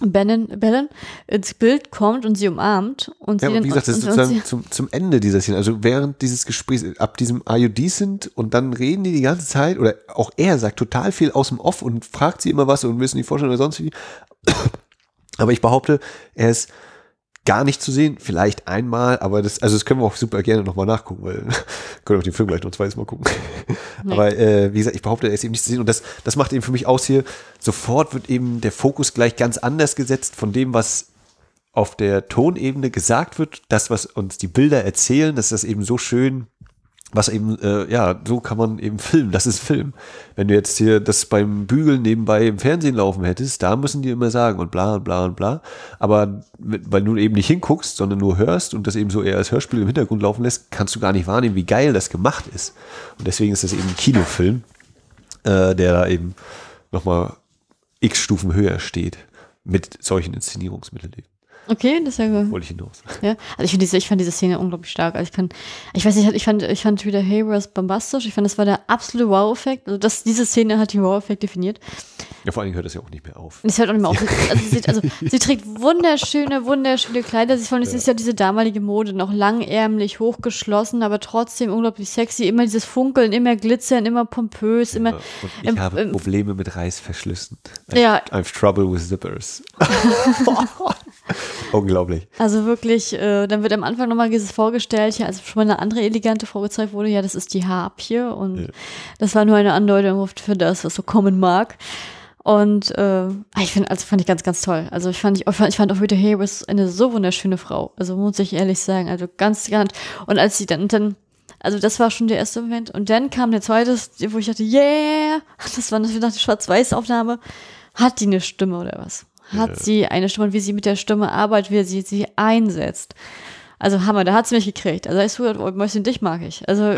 Bellen, Bellen ins Bild kommt und sie umarmt und Ja, sie und dann wie gesagt, das ist und, sozusagen zum, zum Ende dieser Szene, also während dieses Gesprächs, ab diesem Are you decent? Und dann reden die die ganze Zeit, oder auch er sagt total viel aus dem Off und fragt sie immer was und wissen nicht vorstellen oder sonst wie. Aber ich behaupte, er ist gar nicht zu sehen, vielleicht einmal, aber das, also das können wir auch super gerne nochmal nachgucken, weil können auch den Film gleich noch zweites Mal gucken. Nee. Aber äh, wie gesagt, ich behaupte, er ist eben nicht zu sehen und das, das macht eben für mich aus hier, sofort wird eben der Fokus gleich ganz anders gesetzt von dem, was auf der Tonebene gesagt wird, das, was uns die Bilder erzählen, dass das eben so schön, was eben, äh, ja, so kann man eben filmen, das ist Film. Wenn du jetzt hier das beim Bügeln nebenbei im Fernsehen laufen hättest, da müssen die immer sagen und bla und bla und bla. Aber weil du eben nicht hinguckst, sondern nur hörst und das eben so eher als Hörspiel im Hintergrund laufen lässt, kannst du gar nicht wahrnehmen, wie geil das gemacht ist. Und deswegen ist das eben ein Kinofilm, äh, der da eben nochmal x Stufen höher steht mit solchen Inszenierungsmitteln. Okay, das ist ja gut. Wollte ich hinaus. Ja, also ich finde diese, ich fand diese Szene unglaublich stark. Also ich kann, ich weiß nicht, ich fand, ich fand wieder Hayworth bombastisch. Ich fand, das war der absolute Wow-Effekt. Also das, diese Szene hat den Wow-Effekt definiert. Ja, vor allen Dingen hört das ja auch nicht mehr auf. Es hört auch nicht mehr auf. Also, sie, also sie trägt wunderschöne, wunderschöne Kleider. Sie von, es ist ja diese damalige Mode, noch langärmlich, hochgeschlossen, aber trotzdem unglaublich sexy. Immer dieses Funkeln, immer glitzern, immer pompös, immer. Ja, und ich im- habe Probleme mit Reißverschlüssen. Ja. I have trouble with zippers. Unglaublich. Also wirklich, äh, dann wird am Anfang nochmal dieses vorgestellt, ja, also schon mal eine andere elegante Frau gezeigt wurde, ja, das ist die Harpie und Ja. das war nur eine Andeutung für das, was so kommen mag. Und äh, ich finde, also fand ich ganz, ganz toll. Also ich fand, ich, ich fand auch Rita Hayworth eine so wunderschöne Frau. Also muss ich ehrlich sagen, also ganz, ganz. Und als sie dann, dann, also das war schon der erste Moment. Und dann kam der zweite, wo ich dachte, yeah, das war natürlich nach der Schwarz-Weiß-Aufnahme. Hat die eine Stimme oder was? Hat Ja. sie eine Stimme und wie sie mit der Stimme arbeitet, wie sie sie einsetzt. Also Hammer, da hat sie mich gekriegt. Also ich so, Mäuschen, dich mag ich. Also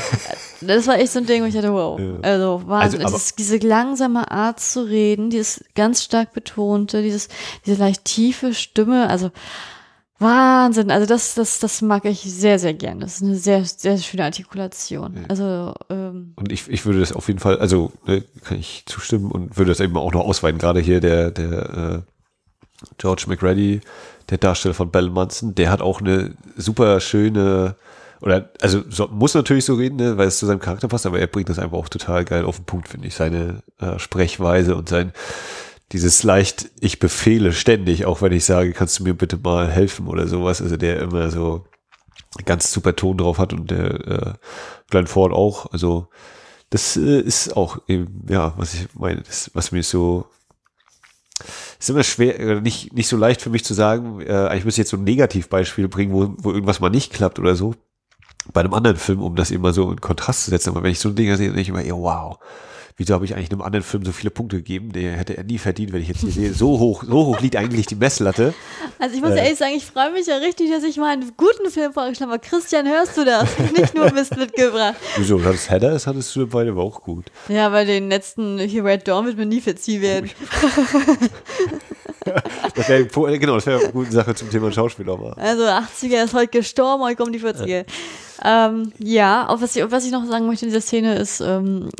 das war echt so ein Ding, wo ich dachte, wow. Ja. Also Wahnsinn. Also, Dieses, diese langsame Art zu reden, dieses ganz stark betonte, dieses, diese leicht tiefe Stimme, also Wahnsinn. Also das, das, das mag ich sehr, sehr gern. Das ist eine sehr, sehr schöne Artikulation. Ja. Also, ähm, Und ich, ich würde das auf jeden Fall, also ne, kann ich zustimmen und würde das eben auch noch ausweiten. Gerade hier der, der äh, George McReady, der Darsteller von Bell Munson, der hat auch eine super schöne oder, also so, muss natürlich so reden, ne, weil es zu seinem Charakter passt, aber er bringt das einfach auch total geil auf den Punkt, finde ich. Seine äh, Sprechweise und sein, dieses leicht, ich befehle ständig, auch wenn ich sage, kannst du mir bitte mal helfen oder sowas. Also der immer so ganz super Ton drauf hat und der äh, Glenn Ford auch. Also das äh, ist auch eben, ja, was ich meine, das, was mir so ist immer schwer, äh, nicht, nicht so leicht für mich zu sagen, äh, eigentlich müsste ich jetzt so ein Negativbeispiel bringen, wo, wo irgendwas mal nicht klappt oder so. Bei einem anderen Film, um das immer so in Kontrast zu setzen. Aber wenn ich so ein Ding sehe, dann denke ich immer, ey, wow wieso habe ich eigentlich einem anderen Film so viele Punkte gegeben? Der hätte er nie verdient, wenn ich jetzt hier sehe. So hoch, so hoch liegt eigentlich die Messlatte. Also ich muss äh, ehrlich sagen, ich freue mich ja richtig, dass ich mal einen guten Film vorgeschlagen habe. Christian, hörst du das? Nicht nur Mist mitgebracht. Wieso? Das Header ist, hattest du beide aber auch gut. Ja, bei den letzten hier Red Dawn wird mir nie verziehen werden. das wäre genau, das wäre eine gute Sache zum Thema Schauspieler. Aber. Also 80er ist heute gestorben, heute kommen die 40er. Ja, ähm, ja auf was ich, was ich noch sagen möchte in dieser Szene ist, ähm,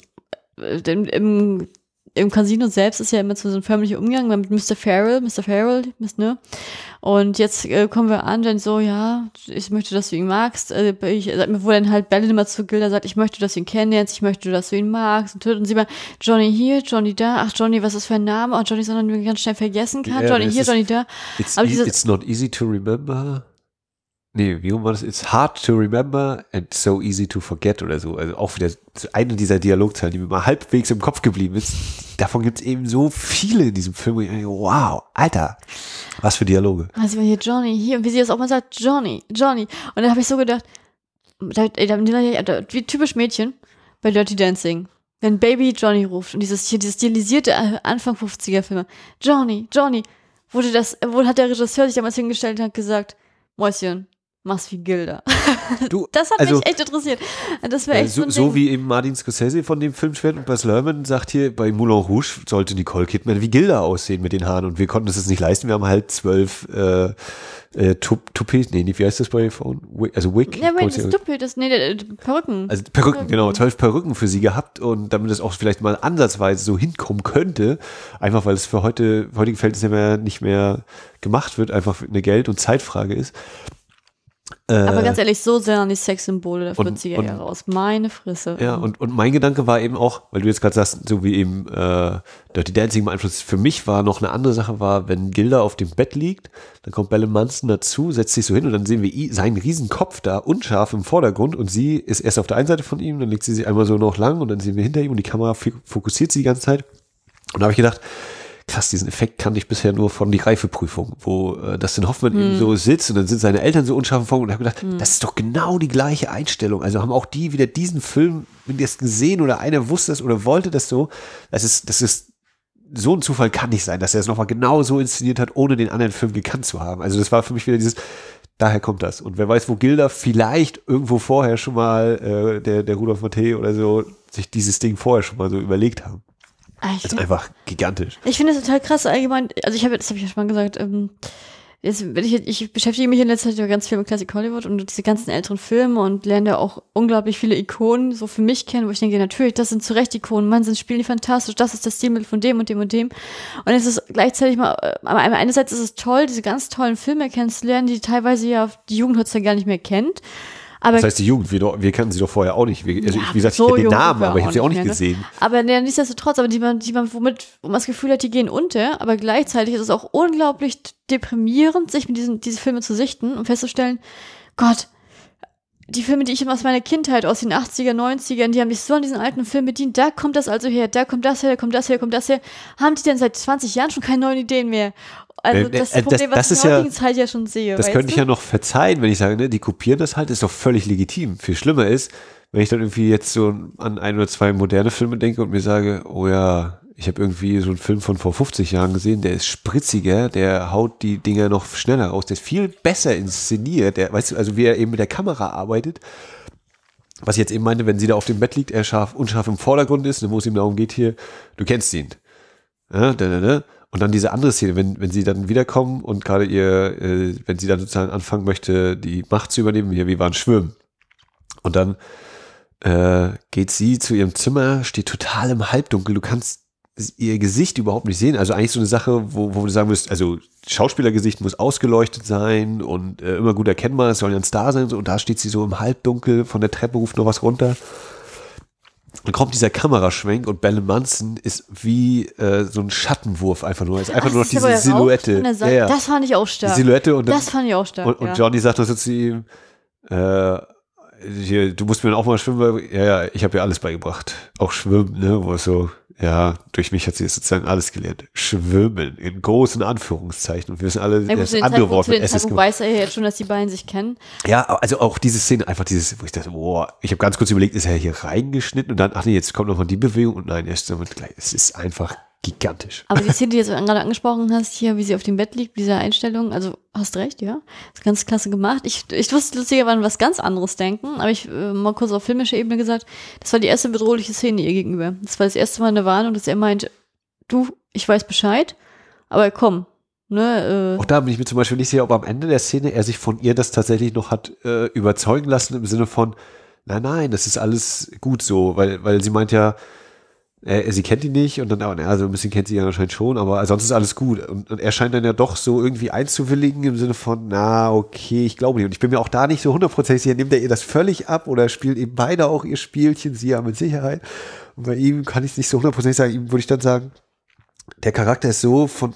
im, im, im Casino selbst ist ja immer so ein förmlicher Umgang mit Mr. Farrell, Mr. Farrell, ne? Und jetzt äh, kommen wir an, dann so, ja, ich möchte, dass du ihn magst. Also ich, wo dann halt Belle immer zu Gilda sagt, ich möchte, dass du ihn kennenlernst, ich möchte, dass du ihn magst. Und, und sie mal, Johnny hier, Johnny da, ach Johnny, was ist für ein Name? Oh, Johnny, sondern man ganz schnell vergessen kann. Yeah, Johnny hier, Johnny da. It's, e it's not easy to remember. Nee, wie war das? It's hard to remember and so easy to forget oder so. Also auch wieder eine dieser Dialogzeilen, die mir mal halbwegs im Kopf geblieben ist. Davon gibt es eben so viele in diesem Film. wow, Alter, was für Dialoge. Also hier Johnny, hier, wie sie das auch mal sagt, Johnny, Johnny. Und dann habe ich so gedacht, wie typisch Mädchen bei Dirty Dancing. Wenn Baby Johnny ruft und dieses hier, dieses stilisierte Anfang 50er Filme. Johnny, Johnny. Wurde das, wo hat der Regisseur sich damals hingestellt und hat gesagt, Mäuschen, machst wie Gilda. Du, das hat also, mich echt interessiert. Das wäre echt so, so, so wie eben Martin Scorsese von dem Film schwert und Baz Luhrmann sagt hier, bei Moulin Rouge sollte Nicole Kidman wie Gilda aussehen mit den Haaren und wir konnten es uns nicht leisten. Wir haben halt zwölf äh, äh, Toupets, nee, wie heißt das bei Phone? Also Wig? Ja, wait, das Tuppet, das, nee, äh, Perücken. Also Perücken, genau, zwölf Perücken für sie gehabt und damit es auch vielleicht mal ansatzweise so hinkommen könnte, einfach weil es für heute, heutige Verhältnisse nicht mehr gemacht wird, einfach eine Geld- und Zeitfrage ist äh, Aber ganz ehrlich, so sehr an die Sexsymbole der 40er Jahre aus. Meine Frisse. Ja, und, und mein Gedanke war eben auch, weil du jetzt gerade sagst, so wie eben äh, Dirty Dancing beeinflusst, für mich war noch eine andere Sache, war, wenn Gilda auf dem Bett liegt, dann kommt Belle Munson dazu, setzt sich so hin und dann sehen wir seinen riesen Kopf da unscharf im Vordergrund und sie ist erst auf der einen Seite von ihm, dann legt sie sich einmal so noch lang und dann sehen wir hinter ihm und die Kamera fokussiert sie die ganze Zeit. Und da habe ich gedacht, krass, diesen Effekt kannte ich bisher nur von die Reifeprüfung, wo äh, Dustin Hoffmann hm. eben so sitzt und dann sind seine Eltern so unscharf vor und habe gedacht, hm. das ist doch genau die gleiche Einstellung. Also haben auch die wieder diesen Film, wenn die es gesehen oder einer wusste das oder wollte das so, das ist, das ist so ein Zufall kann nicht sein, dass er es nochmal genau so inszeniert hat, ohne den anderen Film gekannt zu haben. Also das war für mich wieder dieses, daher kommt das. Und wer weiß, wo Gilda vielleicht irgendwo vorher schon mal, äh, der, der Rudolf Mattei oder so, sich dieses Ding vorher schon mal so überlegt haben. Ich das ist einfach gigantisch. Ich finde es total krass allgemein. Also ich habe, das habe ich ja schon mal gesagt, ähm, jetzt, ich, ich beschäftige mich in letzter Zeit ja ganz viel mit Classic Hollywood und diese ganzen älteren Filme und lerne da auch unglaublich viele Ikonen so für mich kennen, wo ich denke, natürlich, das sind zu Recht Ikonen, man sind spielen die fantastisch, das ist das Stilmittel von dem und dem und dem. Und es ist gleichzeitig mal, äh, aber einerseits ist es toll, diese ganz tollen Filme kennenzulernen, die teilweise ja die Jugend heutzutage gar nicht mehr kennt. Aber das heißt, die Jugend, wir, wir kannten sie doch vorher auch nicht. Wir, also ja, ich, wie gesagt, so ich kenne den Namen, aber ich habe sie auch nicht mehr, ne? gesehen. Aber ne, nichtsdestotrotz, aber die man, die man womit, wo man das Gefühl hat, die gehen unter, aber gleichzeitig ist es auch unglaublich deprimierend, sich mit diesen, diese Filme zu sichten und festzustellen, Gott, die Filme, die ich aus meiner Kindheit, aus den 80er, 90ern, die haben mich so an diesen alten Filmen bedient. Da kommt das also her, da kommt das her, da kommt das her, da kommt das her. Haben die denn seit 20 Jahren schon keine neuen Ideen mehr? Also das äh, Problem, das, das heutigen ja, Zeit ja schon sehe. Das könnte du? ich ja noch verzeihen, wenn ich sage, ne, die kopieren das halt, ist doch völlig legitim. Viel schlimmer ist, wenn ich dann irgendwie jetzt so an ein oder zwei moderne Filme denke und mir sage, oh ja, ich habe irgendwie so einen Film von vor 50 Jahren gesehen, der ist spritziger, der haut die Dinger noch schneller raus, der ist viel besser inszeniert, der, weißt du, also wie er eben mit der Kamera arbeitet. Was ich jetzt eben meinte, wenn sie da auf dem Bett liegt, er scharf, unscharf im Vordergrund ist, wo es ihm darum geht hier, du kennst ihn. Ja, da, da, da. Und dann diese andere Szene, wenn, wenn sie dann wiederkommen und gerade ihr, äh, wenn sie dann sozusagen anfangen möchte, die Macht zu übernehmen, hier, wir waren schwimmen. Und dann äh, geht sie zu ihrem Zimmer, steht total im Halbdunkel. Du kannst ihr Gesicht überhaupt nicht sehen. Also eigentlich so eine Sache, wo, wo du sagen müsst, also Schauspielergesicht muss ausgeleuchtet sein und äh, immer gut erkennbar, es soll ja ein Star sein. Und da steht sie so im Halbdunkel, von der Treppe ruft noch was runter. Dann kommt dieser Kameraschwenk und Belle Munson ist wie äh, so ein Schattenwurf einfach nur. Es ist einfach Ach, nur noch diese Silhouette. Ja, ja. Das fand ich auch stark. Die Silhouette und das fand ich auch stark. Und, und Johnny sagt noch so zu ihm, äh, hier, du musst mir auch mal schwimmen. Ja, ja, ich habe ihr alles beigebracht. Auch schwimmen, ne, wo es so ja, durch mich hat sie sozusagen alles gelernt. Schwimmen in großen Anführungszeichen. Und wir wissen alle, ja, das andere Wort mit S ist weiß er ja jetzt schon, dass die beiden sich kennen. Ja, also auch diese Szene, einfach dieses, wo ich dachte, boah, ich habe ganz kurz überlegt, ist er hier reingeschnitten und dann, ach nee, jetzt kommt noch mal die Bewegung und nein, erst damit gleich. Es ist einfach gigantisch. Aber die Szene, die du jetzt gerade angesprochen hast, hier, wie sie auf dem Bett liegt, diese Einstellung, also hast recht, ja. Ist ganz klasse gemacht. Ich, ich wusste lustigerweise was ganz anderes denken, aber ich äh, mal kurz auf filmischer Ebene gesagt, das war die erste bedrohliche Szene ihr gegenüber. Das war das erste Mal eine Warnung, dass er meint, du, ich weiß Bescheid, aber komm. Ne, äh. Auch da bin ich mir zum Beispiel nicht sicher, ob am Ende der Szene er sich von ihr das tatsächlich noch hat äh, überzeugen lassen im Sinne von, nein, nein, das ist alles gut so, weil, weil sie meint ja, äh, sie kennt ihn nicht und dann, also ein bisschen kennt sie ihn anscheinend schon, aber sonst ist alles gut. Und, und er scheint dann ja doch so irgendwie einzuwilligen im Sinne von, na, okay, ich glaube nicht. Und ich bin mir auch da nicht so hundertprozentig sicher, nimmt er ihr das völlig ab oder spielt eben beide auch ihr Spielchen, sie ja mit Sicherheit. Und bei ihm kann ich es nicht so hundertprozentig sagen, ihm würde ich dann sagen, der Charakter ist so von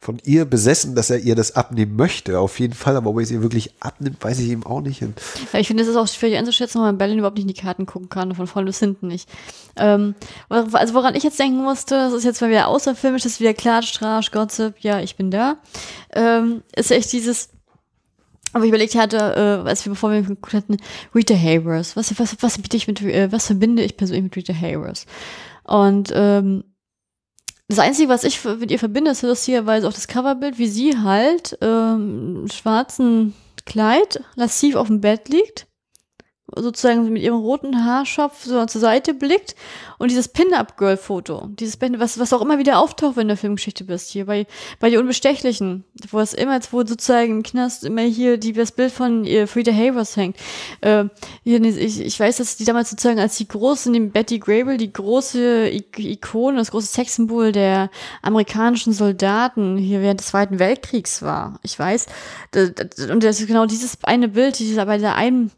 von ihr besessen, dass er ihr das abnehmen möchte, auf jeden Fall. Aber ob er es ihr wirklich abnimmt, weiß ich eben auch nicht. Und ja, ich finde, es ist auch schwierig einzuschätzen, weil man Berlin überhaupt nicht in die Karten gucken kann, von vorne bis hinten nicht. Ähm, also woran ich jetzt denken musste, das ist jetzt mal wieder außerfilmisch, das ist wieder Klatsch, Trash, Gossip, ja, ich bin da, ähm, ist echt dieses, aber ich überlegt hatte, äh, als wir bevor wir geguckt hatten, Rita Hayworth, was, was, was, was, ich mit, äh, was verbinde ich persönlich mit Rita Hayworth? Und ähm, das Einzige, was ich mit ihr verbinde, ist lustigerweise auch das Coverbild, wie sie halt ähm, schwarzen Kleid lassiv auf dem Bett liegt sozusagen mit ihrem roten Haarschopf so zur Seite blickt und dieses Pin-Up-Girl-Foto, dieses Band, was, was auch immer wieder auftaucht, wenn du in der Filmgeschichte bist, hier bei, bei die Unbestechlichen, wo es immer, wo sozusagen im Knast immer hier die, das Bild von ihr, Frida Hayworth hängt. Äh, hier, ich, ich weiß, dass die damals sozusagen als die große, neben Betty Grable, die große Ikone, das große Sexsymbol der amerikanischen Soldaten hier während des Zweiten Weltkriegs war. Ich weiß, und das ist genau dieses eine Bild, dieser bei der einen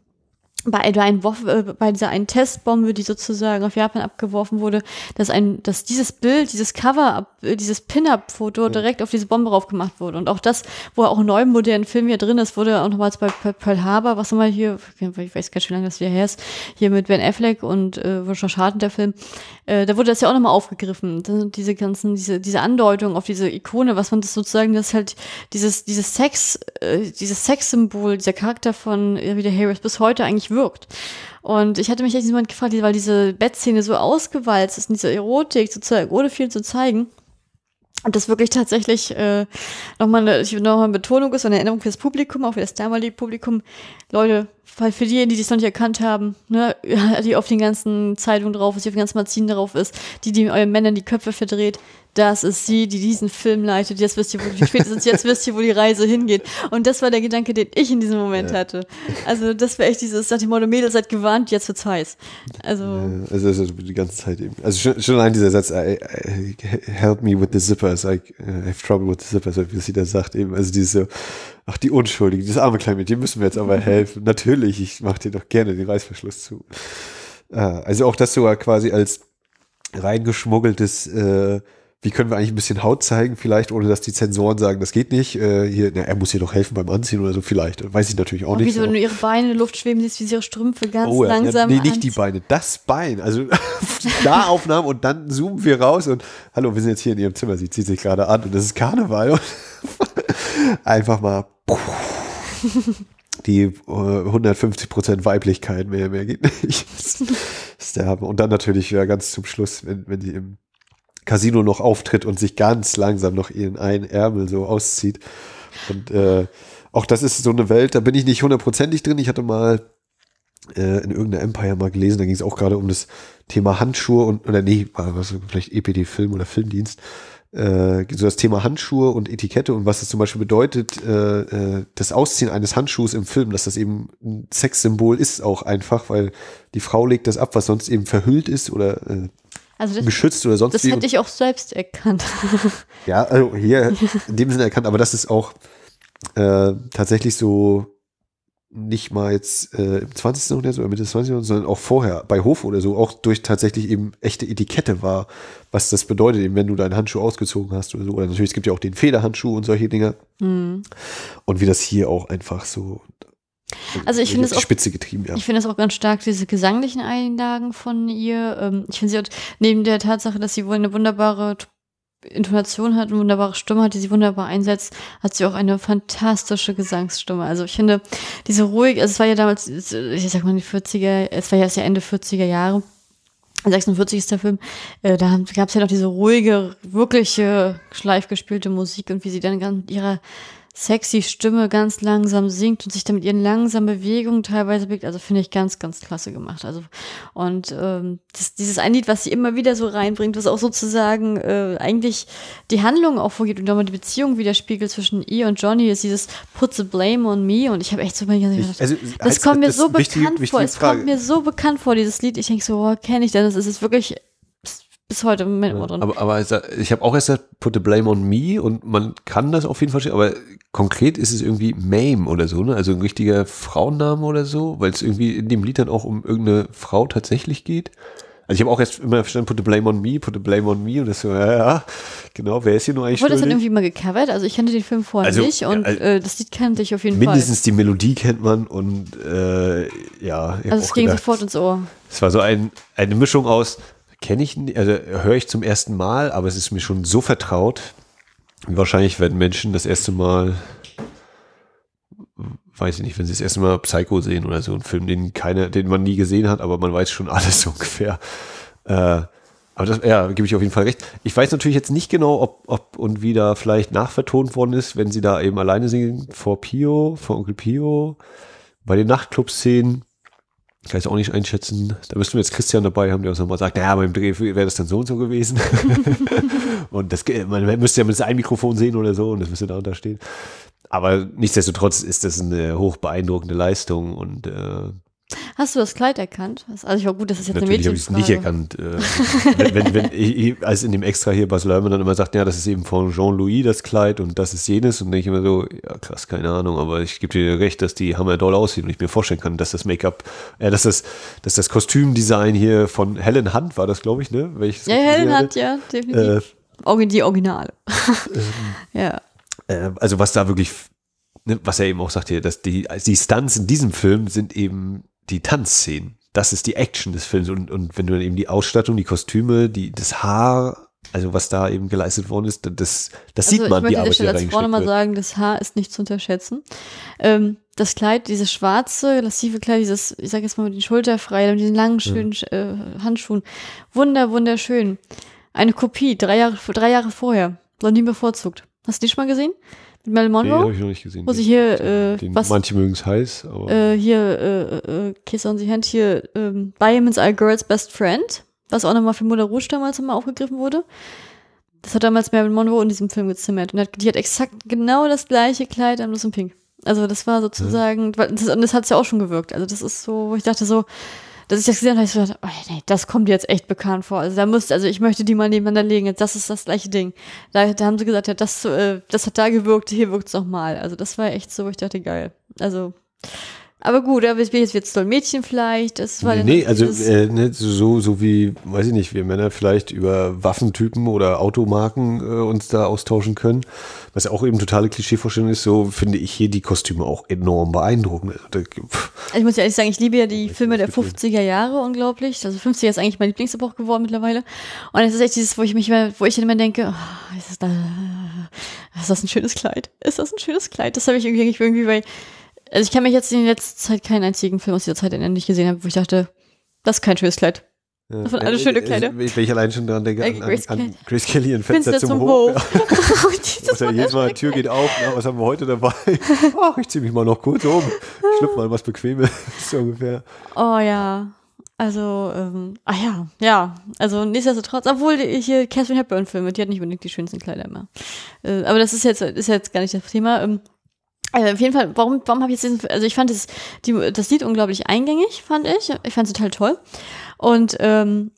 bei, der einen, äh, bei dieser einen Testbombe, die sozusagen auf Japan abgeworfen wurde, dass ein, dass dieses Bild, dieses Cover, äh, dieses Pin-Up-Foto direkt auf diese Bombe drauf gemacht wurde. Und auch das, wo auch in neuen modernen Film hier drin ist, wurde auch nochmals bei Pearl Harbor, was nochmal hier, ich weiß gar nicht, wie lange das wieder her ist, hier mit Ben Affleck und äh, Josh Harden der Film, äh, da wurde das ja auch nochmal aufgegriffen. Diese ganzen, diese, diese Andeutung auf diese Ikone, was man das sozusagen, das halt dieses, dieses Sex, äh, dieses Sexsymbol, dieser Charakter von der Harris bis heute eigentlich wirkt. Und ich hatte mich echt jemand gefragt, weil diese Bettszene so ausgewalzt ist, in dieser Erotik sozusagen, ohne viel zu zeigen. Und das wirklich tatsächlich äh, nochmal eine, noch eine Betonung ist, eine Erinnerung fürs Publikum, auch für das damalige Publikum. Leute, weil für diejenigen, die es noch nicht erkannt haben, ne, die auf den ganzen Zeitungen drauf ist, die auf den ganzen Magazinen drauf ist, die, die euren Männern die Köpfe verdreht, das ist sie, die diesen Film leitet. Jetzt wisst ihr, wo, spätestens jetzt wisst ihr, wo die Reise hingeht. Und das war der Gedanke, den ich in diesem Moment ja. hatte. Also, das wäre echt dieses, nach dem Motto, Mädels seid gewarnt, jetzt wird's heiß. Also. Ja, also, also, die ganze Zeit eben. Also, schon, schon allein dieser Satz, I, I, help me with the zippers, I, I have trouble with the zippers, wie sie da sagt eben. Also, dieses so, ach, die Unschuldigen, dieses arme kleine Mädchen, müssen wir jetzt aber helfen. Natürlich, ich mach dir doch gerne den Reißverschluss zu. Ah, also, auch das sogar quasi als reingeschmuggeltes, äh, wie können wir eigentlich ein bisschen Haut zeigen, vielleicht, ohne dass die Zensoren sagen, das geht nicht. Äh, hier, na, er muss hier doch helfen beim Anziehen oder so, vielleicht. Weiß ich natürlich auch, auch nicht. Wie so, wenn du ihre Beine in der Luft schweben siehst, wie sie ihre Strümpfe ganz oh, ja, langsam. Ja, nee, nicht die Beine, das Bein. Also da Aufnahmen und dann zoomen wir raus und hallo, wir sind jetzt hier in ihrem Zimmer, sie zieht sich gerade an und das ist Karneval. Einfach mal die äh, 150 Prozent Weiblichkeit, mehr, mehr geht nicht. Und dann natürlich ja ganz zum Schluss, wenn, wenn die im Casino noch auftritt und sich ganz langsam noch ihren einen Ärmel so auszieht. Und äh, auch das ist so eine Welt, da bin ich nicht hundertprozentig drin. Ich hatte mal äh, in irgendeiner Empire mal gelesen, da ging es auch gerade um das Thema Handschuhe und, oder nee, war was, vielleicht EPD-Film oder Filmdienst, äh, so das Thema Handschuhe und Etikette und was es zum Beispiel bedeutet, äh, äh, das Ausziehen eines Handschuhs im Film, dass das eben ein Sexsymbol ist auch einfach, weil die Frau legt das ab, was sonst eben verhüllt ist oder äh, also das, geschützt oder sonst Das hätte ich auch selbst erkannt. ja, also hier in dem Sinne erkannt, aber das ist auch äh, tatsächlich so nicht mal jetzt äh, im 20. Jahrhundert oder Mitte des 20. Jahrhunderts, sondern auch vorher bei Hof oder so, auch durch tatsächlich eben echte Etikette war, was das bedeutet, eben wenn du deinen Handschuh ausgezogen hast oder so. Oder natürlich, es gibt ja auch den Federhandschuh und solche Dinge. Mhm. Und wie das hier auch einfach so also ich finde es auch Spitze getrieben, ja. Ich finde es auch ganz stark diese gesanglichen Einlagen von ihr. Ähm, ich finde sie auch neben der Tatsache, dass sie wohl eine wunderbare Intonation hat, eine wunderbare Stimme hat, die sie wunderbar einsetzt, hat sie auch eine fantastische Gesangsstimme. Also ich finde diese ruhig, also es war ja damals, ich sag mal die 40er, es war ja erst ja Ende 40er Jahre. 46 ist der Film, äh, da gab es ja noch diese ruhige, wirkliche, schleifgespielte Musik und wie sie dann ganz ihrer sexy Stimme ganz langsam singt und sich dann mit ihren langsamen Bewegungen teilweise bewegt. Also finde ich ganz, ganz klasse gemacht. Also und ähm, das, dieses ein Lied, was sie immer wieder so reinbringt, was auch sozusagen äh, eigentlich die Handlung auch vorgibt und nochmal die Beziehung widerspiegelt zwischen ihr und Johnny, ist dieses Put the blame on me. Und ich habe echt so gedacht, also, das heißt, kommt mir so bekannt vor. Es kommt mir so bekannt vor, dieses Lied. Ich denke so, oh, kenne ich denn? Das ist wirklich bis heute im Moment ja, drin. Aber, aber ich habe auch erst gesagt, put the blame on me und man kann das auf jeden Fall stehen, aber konkret ist es irgendwie Mame oder so, ne? Also ein richtiger Frauenname oder so, weil es irgendwie in dem Lied dann auch um irgendeine Frau tatsächlich geht. Also ich habe auch erst immer verstanden, put the blame on me, put the blame on me und das so, ja, ja, genau, wer ist hier nur eigentlich Wurde das dann irgendwie mal gecovert? Also ich kannte den Film vorher also, nicht und also, äh, das Lied kannte ich auf jeden mindestens Fall. Mindestens die Melodie kennt man und äh, ja. Also es ging gedacht, sofort ins Ohr. Es war so ein, eine Mischung aus kenne ich, also höre ich zum ersten Mal, aber es ist mir schon so vertraut. Wahrscheinlich werden Menschen das erste Mal, weiß ich nicht, wenn sie das erste Mal Psycho sehen oder so, einen Film, den keiner, den man nie gesehen hat, aber man weiß schon alles ungefähr. Äh, aber das, ja, gebe ich auf jeden Fall recht. Ich weiß natürlich jetzt nicht genau, ob, ob und wie da vielleicht nachvertont worden ist, wenn sie da eben alleine singen, vor Pio, vor Onkel Pio, bei den Nachtclub-Szenen kann ich auch nicht einschätzen. Da müssten wir jetzt Christian dabei haben, der uns nochmal sagt, naja, beim Dreh wäre das dann so und so gewesen. und das, man müsste ja mit einem Mikrofon sehen oder so und das müsste da unterstehen. Aber nichtsdestotrotz ist das eine hoch beeindruckende Leistung und äh, Hast du das Kleid erkannt? Also ich war gut, das ist jetzt Natürlich eine Mädchenfrage. habe ich es nicht erkannt. Äh, wenn, wenn, ich, als in dem Extra hier Bas Lerman dann immer sagt, ja, das ist eben von Jean-Louis das Kleid und das ist jenes und denke ich immer so, ja krass, keine Ahnung, aber ich gebe dir recht, dass die Hammer doll aussieht und ich mir vorstellen kann, dass das Make-up, äh, dass das, dass das Kostümdesign hier von Helen Hunt war das, glaube ich, ne? Welches ja, Helen Hunt, ja, definitiv. Äh, die Originale. Ähm, ja. Äh, also was da wirklich ne, was er eben auch sagt hier, dass die, die Stunts in diesem Film sind eben die Tanzszenen. Das ist die Action des Films. Und, und wenn du dann eben die Ausstattung, die Kostüme, die, das Haar, also was da eben geleistet worden ist, das, das also sieht man, die Arbeit, die da vorne mal sagen, das Haar ist nicht zu unterschätzen. Ähm, das Kleid, dieses schwarze, lassive Kleid, dieses, ich sag jetzt mal mit den Schulterfrei, mit diesen langen, schönen ja. äh, Handschuhen. Wunder, wunderschön. Eine Kopie, drei Jahre, drei Jahre vorher. Blondin bevorzugt. Hast du die schon mal gesehen? Mit Marilyn Monroe? Nee, hab ich noch nicht gesehen. Wo sie hier, äh, den, was, manche mögen es heiß, aber. Äh, hier, äh, äh, Kiss on the Hand, hier, ähm, Diamonds Are Girls Best Friend, was auch nochmal für Mutter Rouge damals nochmal aufgegriffen wurde. Das hat damals Marilyn Monroe in diesem Film gezimmert. Und hat, die hat exakt genau das gleiche Kleid an, bloß in Pink. Also das war sozusagen, ja. das, und das hat ja auch schon gewirkt. Also das ist so, wo ich dachte so, dass ich das gesehen habe, ich so oh, nee, das kommt jetzt echt bekannt vor. Also da muss, also ich möchte die mal nebeneinander legen. Das ist das gleiche Ding. Da, da haben sie gesagt, ja, das, äh, das hat da gewirkt, hier wirkt es nochmal. Also das war echt so, ich dachte, geil. Also aber gut, aber jetzt wird es so ein Mädchen vielleicht. Das war nee, nee also äh, ne, so, so wie, weiß ich nicht, wir Männer vielleicht über Waffentypen oder Automarken äh, uns da austauschen können. Was ja auch eben totale Klischeevorstellung ist, so finde ich hier die Kostüme auch enorm beeindruckend. Ich muss ja ehrlich sagen, ich liebe ja die Filme der 50er Jahre unglaublich. Also 50er ist eigentlich mein Lieblingsepoch geworden mittlerweile. Und es ist echt dieses, wo ich mich immer, wo ich immer denke, oh, ist, das da, ist das ein schönes Kleid? Ist das ein schönes Kleid? Das habe ich irgendwie, irgendwie bei also ich kann mich jetzt in letzter Zeit keinen einzigen Film aus dieser Zeit erinnern, den ich gesehen habe, wo ich dachte, das ist kein schönes Kleid. Ja. Das waren alle schöne Kleider. Wenn ich allein schon daran denke, an, an, an Grace Kelly in Fenster, Fenster zum, zum Hof. Hof. Ja. jedes Mal, die Tür geht auf, na, was haben wir heute dabei? Ach, ich ziehe mich mal noch kurz um. Schlüpf mal was Bequemes, so ungefähr. Oh ja. Also, ähm, ah ja, ja. Also nichtsdestotrotz, obwohl hier Catherine Hepburn-Filme, die hat nicht unbedingt die schönsten Kleider immer. Äh, aber das ist jetzt, ist jetzt gar nicht das Thema. Ähm, also auf jeden Fall, warum, warum habe ich jetzt diesen, also ich fand das, die, das Lied unglaublich eingängig, fand ich. Ich fand es total toll. Und ähm,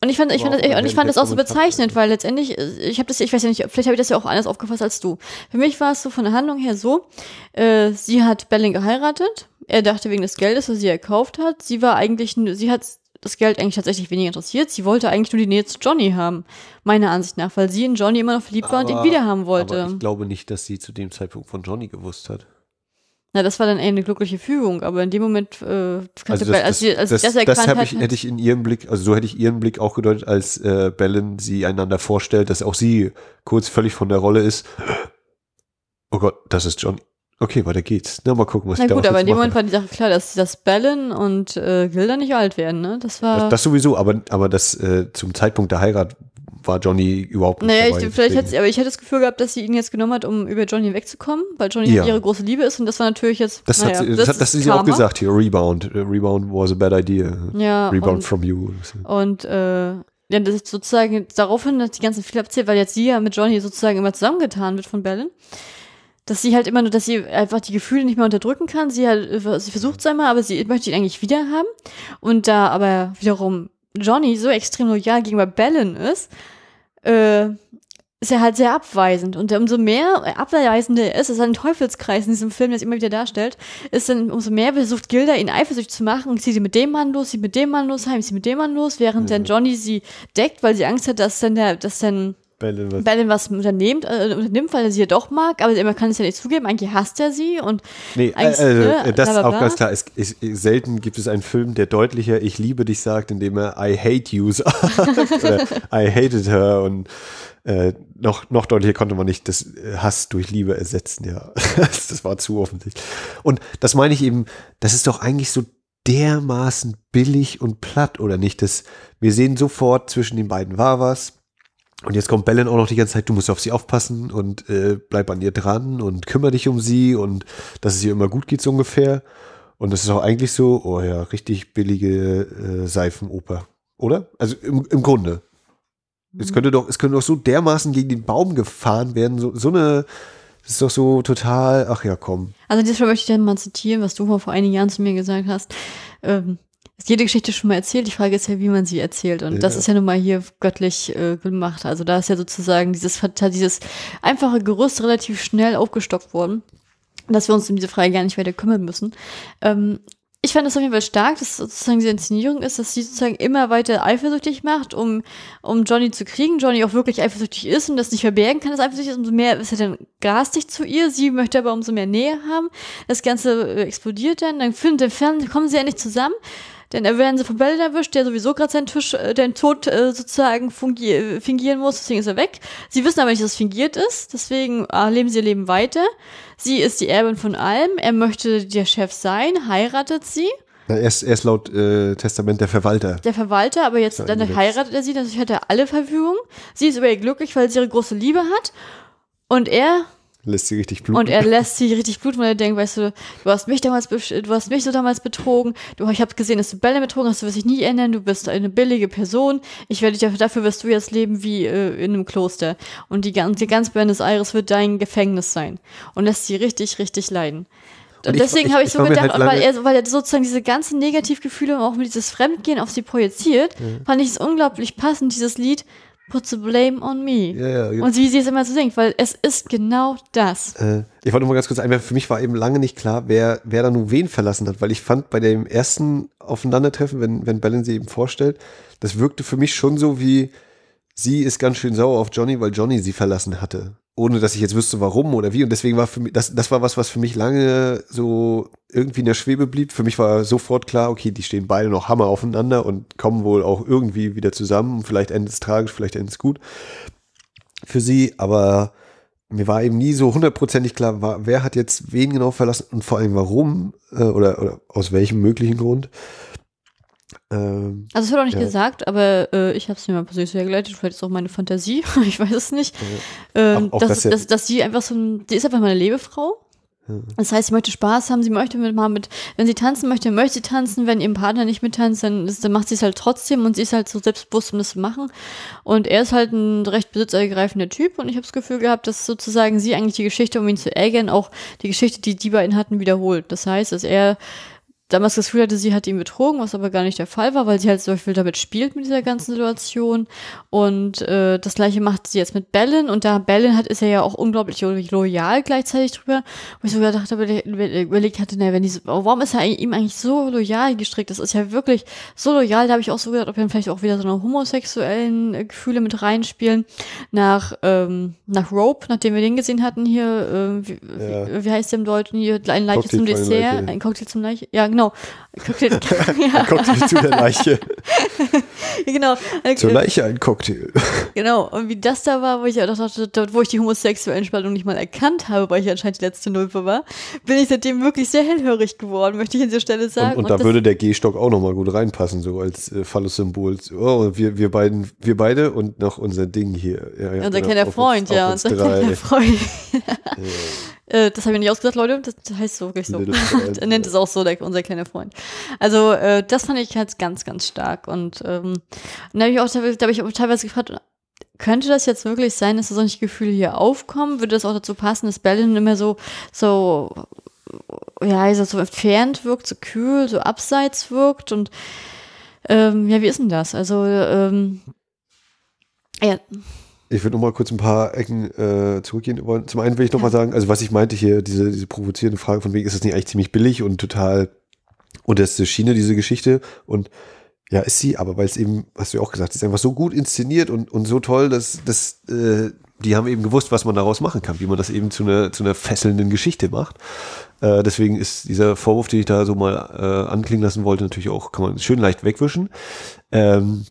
Und ich fand, ich fand, das, und ich fand das auch so bezeichnend, weil letztendlich, ich habe das, ich weiß ja nicht, vielleicht habe ich das ja auch anders aufgefasst als du. Für mich war es so von der Handlung her so, äh, sie hat Belling geheiratet, er dachte wegen des Geldes, was sie erkauft hat, sie war eigentlich, sie hat das Geld eigentlich tatsächlich weniger interessiert, sie wollte eigentlich nur die Nähe zu Johnny haben, meiner Ansicht nach, weil sie in Johnny immer noch verliebt war und ihn wiederhaben wollte. Aber ich glaube nicht, dass sie zu dem Zeitpunkt von Johnny gewusst hat. Na, das war dann eher eine glückliche Fügung, aber in dem Moment, äh, also das, als, sie, als das, das, das hab ich, hätte ich in ihrem Blick, also so hätte ich ihren Blick auch gedeutet, als äh, Bellen sie einander vorstellt, dass auch sie kurz völlig von der Rolle ist. Oh Gott, das ist John. Okay, weiter geht's. Na, mal gucken, was Na ich gut, da aber in dem Moment war die Sache klar, dass, dass Bellen und äh, Gilda nicht alt werden, ne? Das war. Das, das sowieso, aber, aber das äh, zum Zeitpunkt der Heirat war Johnny überhaupt nicht naja, dabei. Ich, vielleicht hätte, aber ich hätte das Gefühl gehabt, dass sie ihn jetzt genommen hat, um über Johnny wegzukommen, weil Johnny ja. ihre große Liebe ist und das war natürlich jetzt. Das naja, hat sie, das, das hat das sie auch gesagt hier. Rebound, Rebound was a bad idea. Ja. Rebound und, from you. Und äh, ja, das ist sozusagen daraufhin hat die ganzen viel erzählt, weil jetzt sie ja mit Johnny sozusagen immer zusammengetan wird von Bellen. Dass sie halt immer nur, dass sie einfach die Gefühle nicht mehr unterdrücken kann. Sie halt, sie versucht es einmal, aber sie möchte ihn eigentlich wieder haben. Und da aber wiederum Johnny so extrem loyal gegenüber Bellen ist, äh, ist er halt sehr abweisend. Und umso mehr abweisender er ist, ist ein Teufelskreis in diesem Film, der es immer wieder darstellt, ist dann, umso mehr versucht Gilda ihn eifersüchtig zu machen und zieht sie mit dem Mann los, sie mit dem Mann los, heim, sie mit dem Mann los, während mhm. dann Johnny sie deckt, weil sie Angst hat, dass dann der, dass dann Bellen was, Bellen was unternimmt, äh, unternimmt, weil er sie ja doch mag, aber man kann es ja nicht zugeben, eigentlich hasst er sie und nee, also, ne, das ist auch ganz klar. Es, es, selten gibt es einen Film, der deutlicher Ich liebe dich sagt, indem er I hate you sagt oder I hated her und äh, noch, noch deutlicher konnte man nicht das Hass durch Liebe ersetzen, ja. das war zu offensichtlich. Und das meine ich eben, das ist doch eigentlich so dermaßen billig und platt, oder nicht? Das, wir sehen sofort zwischen den beiden war was und jetzt kommt Bellen auch noch die ganze Zeit, du musst auf sie aufpassen und äh, bleib an ihr dran und kümmere dich um sie und dass es ihr immer gut geht so ungefähr. Und das ist auch eigentlich so, oh ja, richtig billige äh, Seifenoper, oder? Also im, im Grunde. Mhm. Es könnte doch, es könnte doch so dermaßen gegen den Baum gefahren werden, so, so eine, das ist doch so total, ach ja, komm. Also diesmal möchte ich dann mal zitieren, was du vor einigen Jahren zu mir gesagt hast. Ähm, ist jede Geschichte schon mal erzählt. Die Frage ist ja, wie man sie erzählt. Und ja. das ist ja nun mal hier göttlich äh, gemacht. Also da ist ja sozusagen dieses, dieses einfache Gerüst relativ schnell aufgestockt worden, dass wir uns um diese Frage gar nicht weiter kümmern müssen. Ähm, ich fand das auf jeden Fall stark, dass sozusagen diese Inszenierung ist, dass sie sozusagen immer weiter eifersüchtig macht, um, um Johnny zu kriegen. Johnny auch wirklich eifersüchtig ist und das nicht verbergen kann, dass eifersüchtig ist. Umso mehr ist er dann garstig zu ihr. Sie möchte aber umso mehr Nähe haben. Das Ganze äh, explodiert dann. Dann finden, dann kommen sie endlich zusammen. Denn er werden sie von Bellen erwischt, der sowieso gerade seinen Tisch, äh, den Tod äh, sozusagen fungier, fingieren muss, deswegen ist er weg. Sie wissen aber nicht, dass es fingiert ist, deswegen äh, leben sie ihr Leben weiter. Sie ist die Erbin von allem, er möchte der Chef sein, heiratet sie. Na, er, ist, er ist laut äh, Testament der Verwalter. Der Verwalter, aber jetzt dann heiratet er sie, dadurch hat er alle Verfügung. Sie ist über ihr glücklich, weil sie ihre große Liebe hat. Und er lässt sie richtig bluten. Und er lässt sie richtig bluten, weil er denkt, weißt du, du hast mich damals, du hast mich so damals betrogen. Du, ich habe gesehen, dass du Bälle betrogen hast. Du wirst dich nie ändern. Du bist eine billige Person. Ich werde dich dafür wirst du jetzt leben wie äh, in einem Kloster. Und die, ganze Buenos Aires wird dein Gefängnis sein. Und lässt sie richtig, richtig leiden. Und, und deswegen habe ich, ich so gedacht, halt weil, er, weil er sozusagen diese ganzen Negativgefühle und auch mit dieses Fremdgehen auf sie projiziert, mhm. fand ich es unglaublich passend, dieses Lied put the blame on me. Ja, ja, Und wie sie es immer so denkt, weil es ist genau das. Äh, ich wollte nur mal ganz kurz ein, für mich war eben lange nicht klar, wer, wer da nun wen verlassen hat, weil ich fand bei dem ersten Aufeinandertreffen, wenn, wenn Bellen sie eben vorstellt, das wirkte für mich schon so wie, sie ist ganz schön sauer auf Johnny, weil Johnny sie verlassen hatte ohne dass ich jetzt wüsste, warum oder wie. Und deswegen war für mich, das, das war was, was für mich lange so irgendwie in der Schwebe blieb. Für mich war sofort klar, okay, die stehen beide noch Hammer aufeinander und kommen wohl auch irgendwie wieder zusammen. Vielleicht endet es tragisch, vielleicht endet es gut für sie, aber mir war eben nie so hundertprozentig klar, wer hat jetzt wen genau verlassen und vor allem warum äh, oder, oder aus welchem möglichen Grund. Ähm, also es wird auch nicht ja. gesagt, aber äh, ich habe es mir mal persönlich so hergeleitet, vielleicht ist es auch meine Fantasie, ich weiß es nicht. Ja. Ähm, auch, dass, das dass, dass sie einfach so ein, die ist einfach meine Lebefrau. Ja. Das heißt, sie möchte Spaß haben, sie möchte mit, mal mit, wenn sie tanzen möchte, möchte sie tanzen, wenn ihr Partner nicht mittanzt, dann, ist, dann macht sie es halt trotzdem und sie ist halt so selbstbewusst, um das zu machen. Und er ist halt ein recht besitzergreifender Typ und ich habe das Gefühl gehabt, dass sozusagen sie eigentlich die Geschichte, um ihn zu ärgern, auch die Geschichte, die die beiden hatten, wiederholt. Das heißt, dass er damals das Gefühl hatte, sie hat ihn betrogen, was aber gar nicht der Fall war, weil sie halt so viel damit spielt mit dieser ganzen Situation. Und äh, das gleiche macht sie jetzt mit Bellen. Und da Bellen hat, ist er ja auch unglaublich loyal gleichzeitig drüber. Wo ich sogar dachte, überlegt hatte, naja, wenn die, warum ist er ihm eigentlich so loyal gestrickt? Das ist ja wirklich so loyal. Da habe ich auch so gedacht, ob dann vielleicht auch wieder so eine homosexuellen äh, Gefühle mit reinspielen. Nach, ähm, nach Rope, nachdem wir den gesehen hatten hier, äh, wie, ja. wie, wie heißt der im Deutschen hier? Ein Leiche zum Dessert, ein Cocktail zum Leiche. Ja, genau. Cocktail. ja. Cocktail zu der Leiche. genau. Zur Leiche ein Cocktail. Genau. Und wie das da war, wo ich auch dachte, dort, wo ich die homosexuelle Entspannung nicht mal erkannt habe, weil ich anscheinend die letzte Nulpe war, bin ich seitdem wirklich sehr hellhörig geworden, möchte ich an dieser Stelle sagen. Und, und, und da würde der Gehstock auch nochmal gut reinpassen, so als äh, Phallus-Symbol. Oh, wir, wir beiden, wir beide und noch unser Ding hier. Ja, ja, unser kleiner Freund, uns, ja, unser kleiner Freund. ja. Äh, das habe ich nicht ausgesagt, Leute. Das heißt so wirklich so. er nennt es auch so, der, unser kleiner Freund. Also äh, das fand ich halt ganz, ganz stark. Und ähm, dann habe ich auch, da habe ich auch teilweise gefragt, könnte das jetzt wirklich sein, dass solche Gefühle hier aufkommen? Würde das auch dazu passen, dass Berlin immer so, so, ja, so entfernt wirkt, so kühl, so abseits wirkt und ähm, ja, wie ist denn das? Also, ähm, ja. Ich würde noch mal kurz ein paar Ecken äh, zurückgehen wollen. Zum einen will ich noch ja. mal sagen, also was ich meinte hier, diese, diese provozierende Frage von wegen, ist das nicht eigentlich ziemlich billig und total unterste Schiene, diese Geschichte? Und ja, ist sie, aber weil es eben, hast du ja auch gesagt, ist einfach so gut inszeniert und, und so toll, dass, dass äh, die haben eben gewusst, was man daraus machen kann, wie man das eben zu einer, zu einer fesselnden Geschichte macht. Äh, deswegen ist dieser Vorwurf, den ich da so mal äh, anklingen lassen wollte, natürlich auch, kann man schön leicht wegwischen. Ähm,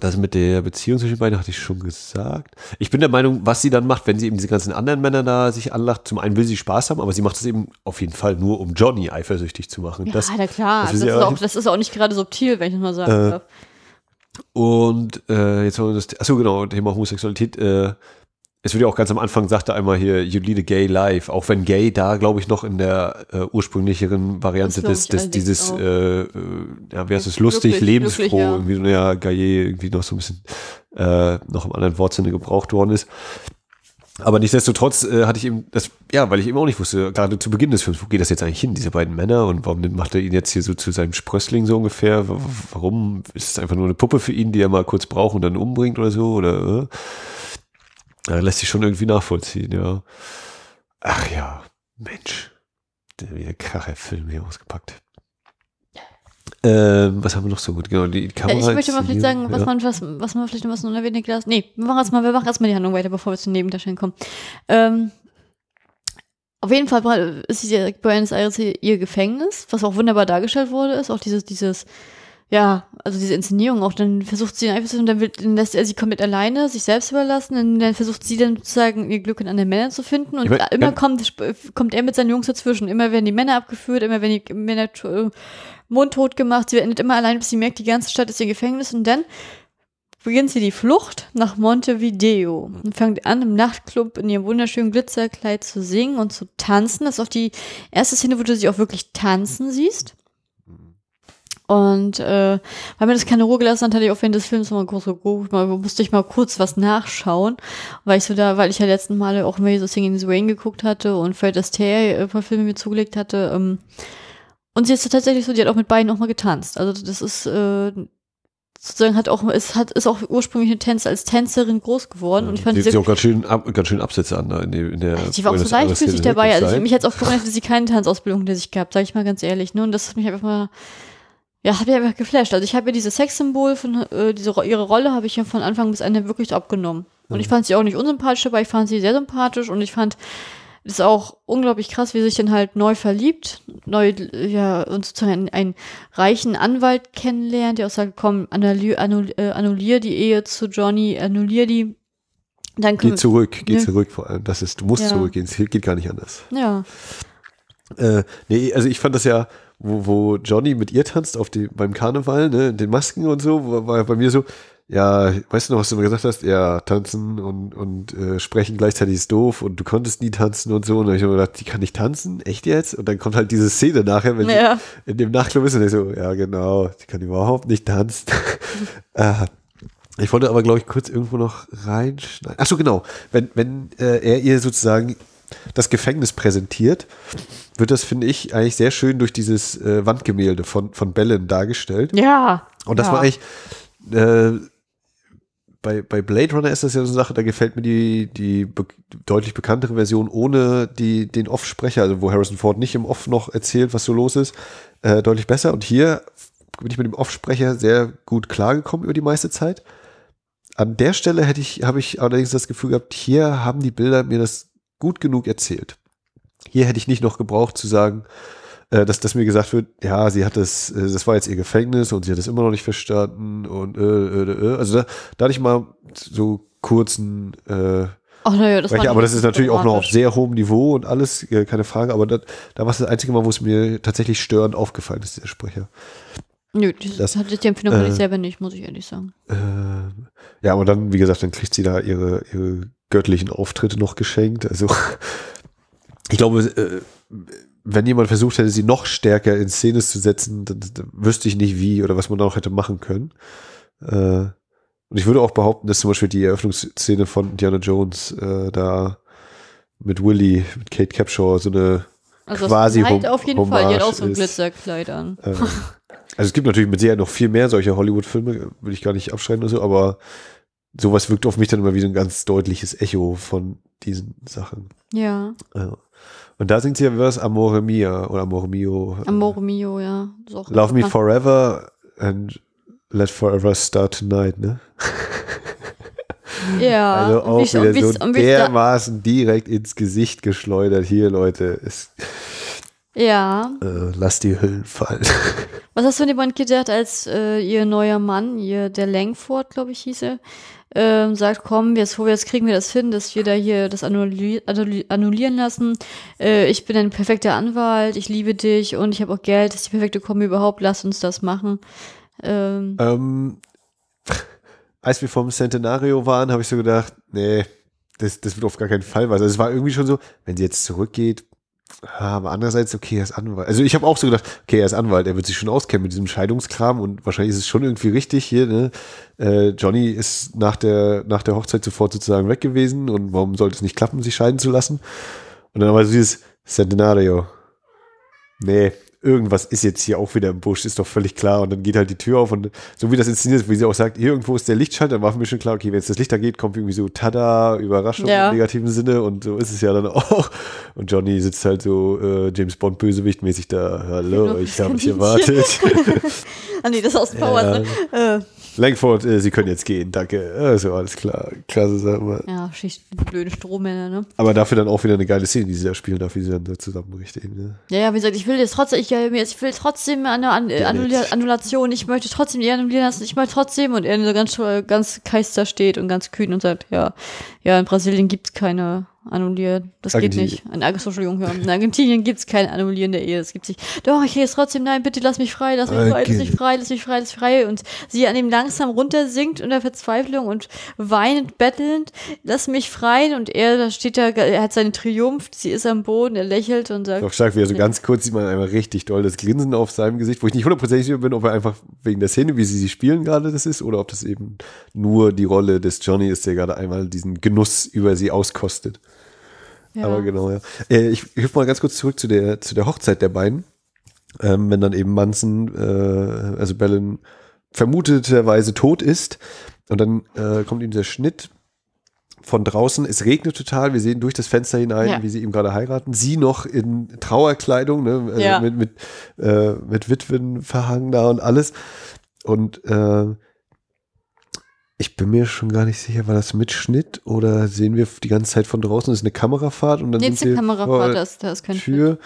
das mit der Beziehung zwischen beiden hatte ich schon gesagt. Ich bin der Meinung, was sie dann macht, wenn sie eben diese ganzen anderen Männer da sich anlacht, zum einen will sie Spaß haben, aber sie macht es eben auf jeden Fall nur, um Johnny eifersüchtig zu machen. Ja, das, na klar. Das, das, ist auch, das, ist auch, nicht gerade subtil, wenn ich das mal sagen äh, darf. Und äh, jetzt haben wir das, achso genau, Thema Homosexualität. Äh, es wird ja auch ganz am Anfang, sagte einmal hier, you lead a gay life, auch wenn gay da, glaube ich, noch in der äh, ursprünglicheren Variante des, des dieses, äh, äh, ja, wie heißt es, lustig, lebensfroh, ja. irgendwie, ja, gay irgendwie noch so ein bisschen, äh, noch im anderen Wortsinne gebraucht worden ist. Aber nichtsdestotrotz äh, hatte ich eben das, ja, weil ich eben auch nicht wusste, gerade zu Beginn des Films, wo geht das jetzt eigentlich hin, diese beiden Männer und warum macht er ihn jetzt hier so zu seinem Sprössling so ungefähr? Warum ist es einfach nur eine Puppe für ihn, die er mal kurz braucht und dann umbringt oder so? Oder äh? Ja, lässt sich schon irgendwie nachvollziehen, ja. Ach ja, Mensch. Der wieder Kracher-Film hier ausgepackt. Ähm, was haben wir noch so gut? Genau, die Kamera. Ich möchte mal vielleicht sagen, was ja. man, was, was man vielleicht noch was unerwähnt lassen. Nee, wir machen erstmal, wir machen erstmal die Handlung weiter, bevor wir zu den Nebendarstellern kommen. Ähm, auf jeden Fall ist Buenos Aires ihr Gefängnis, was auch wunderbar dargestellt wurde, ist auch dieses, dieses, ja, also diese Inszenierung auch, dann versucht sie einfach und dann, wird, dann lässt er sie komplett alleine, sich selbst überlassen, und dann versucht sie dann sozusagen ihr Glück in anderen Männern zu finden und meine, immer kommt, kommt er mit seinen Jungs dazwischen. Immer werden die Männer abgeführt, immer werden die Männer äh, mundtot gemacht, sie endet immer allein, bis sie merkt, die ganze Stadt ist ihr Gefängnis und dann beginnt sie die Flucht nach Montevideo und fängt an, im Nachtclub in ihrem wunderschönen Glitzerkleid zu singen und zu tanzen. Das ist auch die erste Szene, wo du sie auch wirklich tanzen siehst. Und äh, weil mir das keine Ruhe gelassen hat, hatte ich auch während des Films mal kurz geguckt, mal, musste ich mal kurz was nachschauen, weil ich so da, weil ich ja letzten Male auch immer so Singing in the Rain geguckt hatte und Fred Astaire ein paar Filme mir zugelegt hatte. Ähm, und sie ist tatsächlich so, die hat auch mit beiden auch mal getanzt. Also das ist äh, sozusagen hat auch, es hat, ist auch ursprünglich eine Tänzer, als Tänzerin groß geworden. Und ich fand sie, sie auch ganz schön, ab, ganz schön Absätze an, in, der, in der. Die war auch so leichtfüßig dabei. Also ich, mich jetzt auch gewundert, dass sie keine Tanzausbildung hinter sich gehabt, sage ich mal ganz ehrlich. Ne? Und das hat mich einfach mal ja, hat mich einfach geflasht. Also ich habe ja dieses Sexsymbol von äh, diese ihre Rolle habe ich ja von Anfang bis Ende wirklich abgenommen. Und ich fand sie auch nicht unsympathisch, aber ich fand sie sehr sympathisch und ich fand es auch unglaublich krass, wie sie sich dann halt neu verliebt, neu ja und sozusagen einen, einen reichen Anwalt kennenlernt, der auch sagt, komm, annullier, äh, annullier die Ehe zu Johnny, annullier die. Dann geh zurück, geh ne? zurück vor allem. Das ist, du musst ja. zurückgehen, es geht gar nicht anders. Ja. Äh, nee, also ich fand das ja, wo, wo Johnny mit ihr tanzt auf die, beim Karneval, ne, in den Masken und so, war bei mir so, ja, weißt du noch, was du immer gesagt hast? Ja, tanzen und, und äh, sprechen gleichzeitig ist doof und du konntest nie tanzen und so. Und dann habe ich mir gedacht, die kann nicht tanzen? Echt jetzt? Und dann kommt halt diese Szene nachher, wenn ja. sie in dem Nachclub ist und ich so, ja genau, die kann überhaupt nicht tanzen. äh, ich wollte aber, glaube ich, kurz irgendwo noch reinschneiden. Ach so, genau. Wenn, wenn äh, er ihr sozusagen das Gefängnis präsentiert, wird das, finde ich, eigentlich sehr schön durch dieses äh, Wandgemälde von, von Bellen dargestellt. Ja. Und das ja. war eigentlich, äh, bei, bei Blade Runner ist das ja so eine Sache, da gefällt mir die, die be deutlich bekanntere Version ohne die, den Off-Sprecher, also wo Harrison Ford nicht im Off noch erzählt, was so los ist, äh, deutlich besser. Und hier bin ich mit dem Off-Sprecher sehr gut klargekommen über die meiste Zeit. An der Stelle hätte ich, habe ich allerdings das Gefühl gehabt, hier haben die Bilder mir das gut genug erzählt. Hier hätte ich nicht noch gebraucht zu sagen, äh, dass, dass mir gesagt wird, ja, sie hat das, äh, das war jetzt ihr Gefängnis und sie hat es immer noch nicht verstanden und äh, äh, äh. also da, da hatte ich mal so kurzen äh, Ach, naja, das Sprecher, aber das ist natürlich auch noch auf sehr hohem Niveau und alles, äh, keine Frage, aber da, da war es das einzige Mal, wo es mir tatsächlich störend aufgefallen ist, der Sprecher. Nö, das, das hatte die Empfindung äh, ich selber nicht, muss ich ehrlich sagen. Äh, ja, und dann, wie gesagt, dann kriegt sie da ihre, ihre göttlichen Auftritte noch geschenkt. Also ich glaube, äh, wenn jemand versucht hätte, sie noch stärker in Szene zu setzen, dann, dann wüsste ich nicht wie oder was man da noch hätte machen können. Äh, und ich würde auch behaupten, dass zum Beispiel die Eröffnungsszene von Indiana Jones äh, da mit Willy, mit Kate Capshaw so eine also quasi das halt auf jeden Hommage Fall, die hat auch so ein Glitzerkleid an. Äh, also es gibt natürlich mit Sicherheit noch viel mehr solcher Hollywood-Filme, will ich gar nicht abschreiben oder so, aber sowas wirkt auf mich dann immer wie so ein ganz deutliches Echo von diesen Sachen. Ja. ja. Und da singt sie ja was Amore Mia oder Amore Mio. Amore Mio, ja. Love Me Forever and Let Forever Start Tonight, ne? Ja. Also auch wie, wieder so dermaßen direkt ins Gesicht geschleudert. Hier, Leute, ist, ja. Äh, lass die Hüllen fallen. Was hast du von jemand gedacht, als äh, ihr neuer Mann, ihr der Langford, glaube ich, hieß er, ähm, sagt, komm, jetzt, jetzt kriegen wir das hin, dass wir da hier das annulli annullieren lassen. Äh, ich bin ein perfekter Anwalt, ich liebe dich und ich habe auch Geld, das ist die perfekte Kombi überhaupt, lass uns das machen. Ähm, ähm als wir vom Centenario waren, habe ich so gedacht, nee, das, das wird auf gar keinen Fall was. Also es war irgendwie schon so, wenn sie jetzt zurückgeht, aber andererseits, okay, er ist Anwalt. Also ich habe auch so gedacht, okay, er ist Anwalt, er wird sich schon auskennen mit diesem Scheidungskram und wahrscheinlich ist es schon irgendwie richtig hier. Ne? Äh, Johnny ist nach der, nach der Hochzeit sofort sozusagen weg gewesen und warum sollte es nicht klappen, sich scheiden zu lassen? Und dann war so dieses Centenario. Nee, irgendwas ist jetzt hier auch wieder im Busch, ist doch völlig klar. Und dann geht halt die Tür auf und so wie das inszeniert ist, wie sie auch sagt, hier irgendwo ist der Lichtschalter, dann war für mich schon klar, okay, wenn jetzt das Licht da geht, kommt irgendwie so Tada, Überraschung ja. im negativen Sinne und so ist es ja dann auch. Und Johnny sitzt halt so äh, James Bond Bösewicht mäßig da, hallo, ich habe mich erwartet. ah nee, das ist aus Power. Ja. Äh. Langford, äh, Sie können jetzt gehen, danke. Also alles klar, klasse Sache. Ja, Schicht, blöde Strohmänner, ne? Aber dafür dann auch wieder eine geile Szene, die sie da spielen, dafür sie dann da zusammenbricht eben, ne? Ja, ja, wie gesagt, ich will jetzt trotzdem, ich, ich will trotzdem eine An ja, Annulation, ich möchte trotzdem die annullieren lassen, ich möchte trotzdem und er so ganz, ganz keister steht und ganz kühn und sagt, ja, ja, in Brasilien gibt's keine annulliert. Das geht nicht. In, in Argentinien gibt es kein Annullieren der Ehe. Das gibt sich. Doch, ich gehe jetzt trotzdem, nein, bitte lass mich frei, lass mich frei, lass mich frei, lass mich frei, lass mich frei. Und sie an ihm langsam runtersinkt unter Verzweiflung und weinend, bettelnd, lass mich frei. Und er, da steht da, er hat seinen Triumph, sie ist am Boden, er lächelt und sagt. Doch stark, wie er so ganz kurz sieht man einmal richtig doll das Grinsen auf seinem Gesicht, wo ich nicht hundertprozentig sicher bin, ob er einfach wegen der Szene, wie sie sie spielen gerade das ist, oder ob das eben nur die Rolle des Johnny ist, der gerade einmal diesen Genuss über sie auskostet. Aber genau, ja. Äh, ich ich hüpfe mal ganz kurz zurück zu der, zu der Hochzeit der beiden. Ähm, wenn dann eben Manson, äh, also Bellen, vermuteterweise tot ist. Und dann äh, kommt ihm der Schnitt von draußen. Es regnet total. Wir sehen durch das Fenster hinein, ja. wie sie ihm gerade heiraten. Sie noch in Trauerkleidung, ne? Also ja. mit, mit, äh, mit Witwenverhang da und alles. Und äh, ich bin mir schon gar nicht sicher, war das Mitschnitt oder sehen wir die ganze Zeit von draußen, das ist eine Kamerafahrt und dann nee, sind wir Kamerafahrt, das, das ist kein Tür.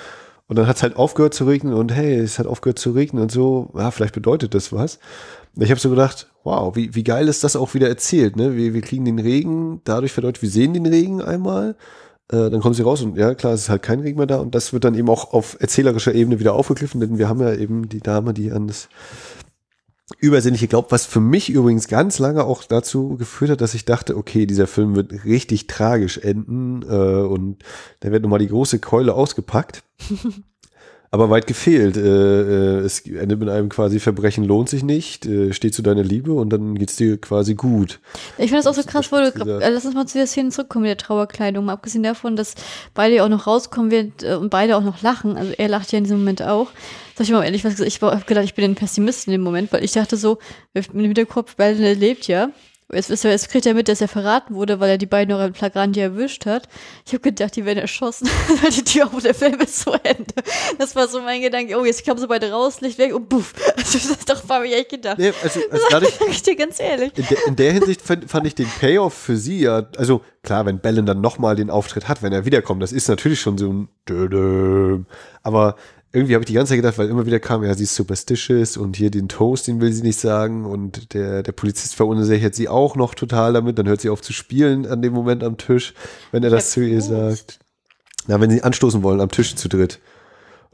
Und dann hat es halt aufgehört zu regnen und hey, es hat aufgehört zu regnen und so, ja, vielleicht bedeutet das was. Ich habe so gedacht, wow, wie, wie geil ist das auch wieder erzählt, ne? Wir, wir kriegen den Regen, dadurch verdeutet, wir sehen den Regen einmal, äh, dann kommen sie raus und ja, klar, es ist halt kein Regen mehr da und das wird dann eben auch auf erzählerischer Ebene wieder aufgegriffen, denn wir haben ja eben die Dame, die an das Übersinnliche glaubt, was für mich übrigens ganz lange auch dazu geführt hat, dass ich dachte, okay, dieser Film wird richtig tragisch enden äh, und da wird nochmal die große Keule ausgepackt. Aber weit gefehlt. Äh, äh, es endet mit einem quasi Verbrechen lohnt sich nicht, äh, steht zu deiner Liebe und dann geht's dir quasi gut. Ich finde das auch so krass, wo du, lass uns mal zu der Szene zurückkommen mit der Trauerkleidung. Mal abgesehen davon, dass beide auch noch rauskommen wird und beide auch noch lachen. Also er lacht ja in diesem Moment auch. Sag ich mal ehrlich was gesagt, ich habe gedacht, ich bin ein Pessimist in dem Moment, weil ich dachte so, mit dem Hinterkopf, beide lebt ja. Jetzt, jetzt, kriegt er mit, dass er verraten wurde, weil er die beiden noch im Flagranti erwischt hat. Ich habe gedacht, die werden erschossen. die Tür auf der Film ist zu Ende. Das war so mein Gedanke. Oh, jetzt kommen sie beide raus, Licht weg und puff. Also, das doch habe ich echt gedacht. Nee, also, also das sag ich dir ganz ehrlich. In der, in der Hinsicht fand, fand, ich den Payoff für sie ja, also klar, wenn Bellen dann nochmal den Auftritt hat, wenn er wiederkommt, das ist natürlich schon so ein Dödö. Aber irgendwie habe ich die ganze Zeit gedacht, weil immer wieder kam, ja, sie ist superstitious und hier den Toast, den will sie nicht sagen und der, der Polizist verunsichert sie auch noch total damit, dann hört sie auf zu spielen an dem Moment am Tisch, wenn er das zu ihr sagt. Na, wenn sie anstoßen wollen am Tisch zu dritt.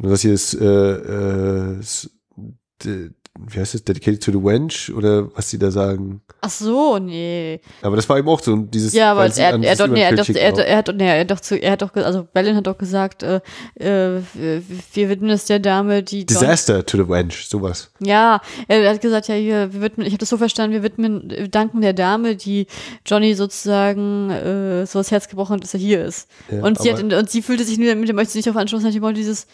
Und das hier ist, äh, äh, wie heißt es, Dedicated to the Wench oder was sie da sagen. Ach so, nee. Aber das war eben auch so dieses. Ja, aber er, er, doch, nee, er, doch, er, er, hat, nee, er hat doch, zu, er hat doch, also Berlin hat doch gesagt, äh, äh, wir widmen es der Dame, die. Disaster to the Wench, sowas. Ja, er hat gesagt, ja, hier, wir widmen, ich habe das so verstanden, wir widmen, wir danken der Dame, die Johnny sozusagen äh, so das Herz gebrochen hat, dass er hier ist. Ja, und sie hat, und sie fühlte sich nur mit dem möchte nicht auf Anschluss, hat die wollte dieses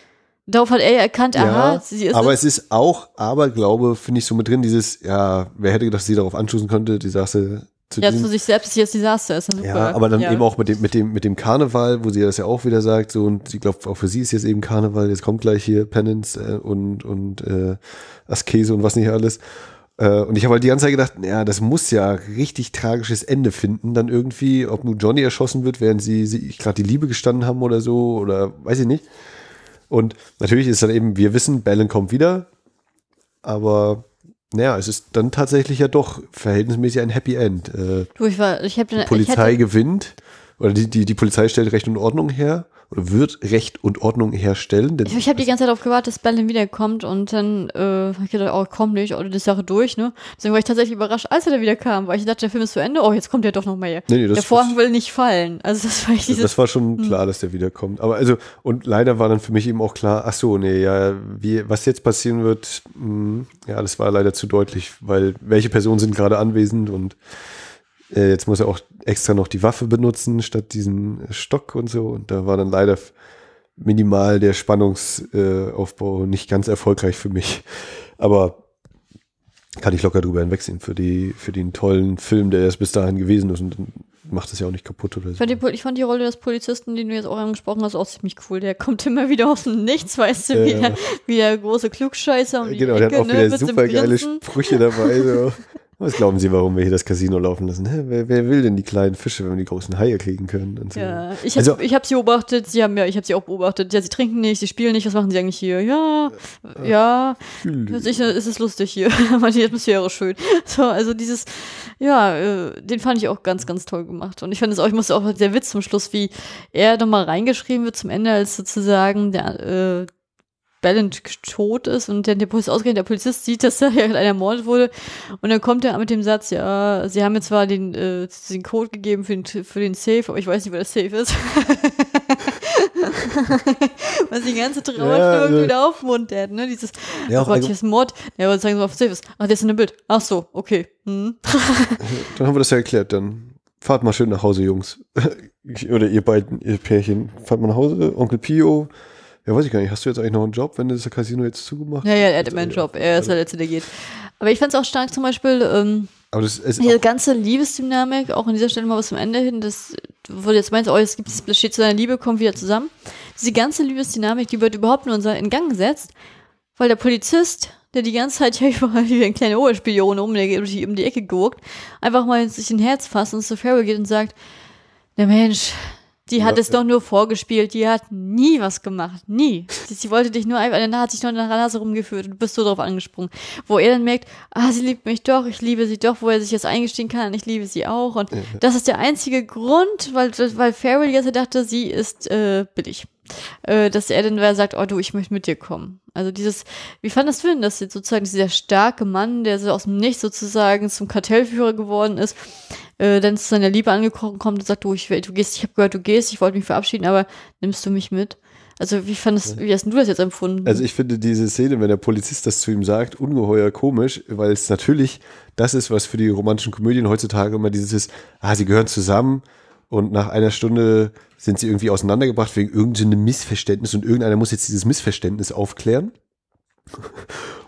Darauf hat er ja erkannt, ja, aha, sie ist. Aber es ist auch, aber glaube, finde ich so mit drin, dieses, ja, wer hätte gedacht, dass sie darauf anstoßen könnte, die Desaster zu Ja, zu sich selbst, jetzt Desaster ist super. Ja, aber dann ja. eben auch mit dem, mit dem, mit dem Karneval, wo sie das ja auch wieder sagt, so, und sie glaubt, auch für sie ist jetzt eben Karneval, jetzt kommt gleich hier Penance äh, und, und äh, Askese und was nicht alles. Äh, und ich habe halt die ganze Zeit gedacht, ja, das muss ja richtig tragisches Ende finden, dann irgendwie, ob nun Johnny erschossen wird, während sie, sie gerade die Liebe gestanden haben oder so, oder weiß ich nicht. Und natürlich ist dann eben, wir wissen, Bellen kommt wieder, aber naja, es ist dann tatsächlich ja doch verhältnismäßig ein Happy End. Äh, du, ich war, ich hab, die Polizei gewinnt, oder die, die, die Polizei stellt Recht und Ordnung her oder wird Recht und Ordnung herstellen. ich ich habe die ganze Zeit darauf gewartet, dass Berlin wiederkommt und dann äh, ich gedacht, oh, komm nicht, oder die Sache durch, ne? Deswegen war ich tatsächlich überrascht, als er da wieder kam, weil ich dachte, der Film ist zu Ende, oh, jetzt kommt er doch noch mal Nee, nee, der Vorhang will nicht fallen. Also das war ich dieses, Das war schon hm. klar, dass der wiederkommt. Aber also, und leider war dann für mich eben auch klar, ach so, nee, ja, wie, was jetzt passieren wird, mh, hm, ja, das war leider zu deutlich, weil welche Personen sind gerade anwesend und äh, jetzt muss er auch extra noch die Waffe benutzen statt diesen Stock und so. Und da war dann leider minimal der Spannungsaufbau äh, nicht ganz erfolgreich für mich. Aber kann ich locker drüber hinwegsehen für die, für den tollen Film, der erst bis dahin gewesen ist und macht es ja auch nicht kaputt oder so. Ich fand, die, ich fand die Rolle des Polizisten, den du jetzt auch angesprochen hast, auch ziemlich cool. Der kommt immer wieder aus dem Nichts, weißt du, ja, wie, der, wie der große Klugscheißer. Um genau, die Ecke, der hat auch ne, wieder super geile Sprüche dabei. So. Was glauben Sie, warum wir hier das Casino laufen lassen? Hä? Wer, wer, will denn die kleinen Fische, wenn wir die großen Haie kriegen können? So. Ja, ich habe also, ich hab sie beobachtet, sie haben ja, ich habe sie auch beobachtet. Ja, sie trinken nicht, sie spielen nicht, was machen sie eigentlich hier? Ja, äh, ja, ich, es ist lustig hier. die Atmosphäre schön. So, also dieses, ja, äh, den fand ich auch ganz, ganz toll gemacht. Und ich fand es auch, ich musste auch der Witz zum Schluss, wie er nochmal reingeschrieben wird zum Ende, als sozusagen der, äh, Ballant tot ist und der, der Polizist ausgeht, der Polizist sieht, dass da ja einer ermordet wurde und dann kommt er mit dem Satz, ja, sie haben mir zwar den, äh, den Code gegeben für den, für den Safe, aber ich weiß nicht, wer das Safe ist. Was die ganze Trauerstimmung ja, also, wieder aufmuntert, ne? Dieses, ja, oh Gott, hier ist ein Mord. Ja, aber sagen Sie mal, was Safe ist. Ach, der ist in dem Bild. Ach so, okay. Hm. dann haben wir das ja erklärt, dann fahrt mal schön nach Hause, Jungs. Oder ihr beiden, ihr Pärchen. Fahrt mal nach Hause, Onkel Pio, ja, weiß ich gar nicht. Hast du jetzt eigentlich noch einen Job, wenn das Casino jetzt zugemacht Ja, ja, er hat immer einen Job. Er ist der Letzte, der geht. Aber ich fand es auch stark zum Beispiel, ähm, aber das ist diese ganze Liebesdynamik, auch an dieser Stelle mal was zum Ende hin, das, wo du jetzt meinst, oh, es gibt, es steht zu deiner Liebe, kommt wieder zusammen. Diese ganze Liebesdynamik, die wird überhaupt nur in Gang gesetzt, weil der Polizist, der die ganze Zeit ja überall wie ein kleiner Oberspion um die, um die Ecke guckt, einfach mal sich ein Herz fasst und zu Farrell geht und sagt, der Mensch, die hat es doch nur vorgespielt, die hat nie was gemacht, nie. Sie, sie wollte dich nur einfach, der hat sich nur in der Nase rumgeführt und du bist so drauf angesprungen. Wo er dann merkt, ah, sie liebt mich doch, ich liebe sie doch, wo er sich jetzt eingestehen kann, ich liebe sie auch. Und das ist der einzige Grund, weil, weil Farrell jetzt dachte, sie ist äh, billig. Äh, dass er dann sagt, oh du, ich möchte mit dir kommen. Also dieses, wie fandest du denn, dass jetzt sozusagen dieser starke Mann, der so aus dem Nichts sozusagen zum Kartellführer geworden ist, äh, dann zu seiner Liebe angekommen kommt und sagt, du, ich, du gehst, ich habe gehört, du gehst, ich wollte mich verabschieden, aber nimmst du mich mit? Also wie fandest, wie hast du das jetzt empfunden? Also ich finde diese Szene, wenn der Polizist das zu ihm sagt, ungeheuer komisch, weil es natürlich das ist, was für die romantischen Komödien heutzutage immer dieses ist, ah, sie gehören zusammen und nach einer Stunde sind sie irgendwie auseinandergebracht wegen irgendeinem Missverständnis und irgendeiner muss jetzt dieses Missverständnis aufklären.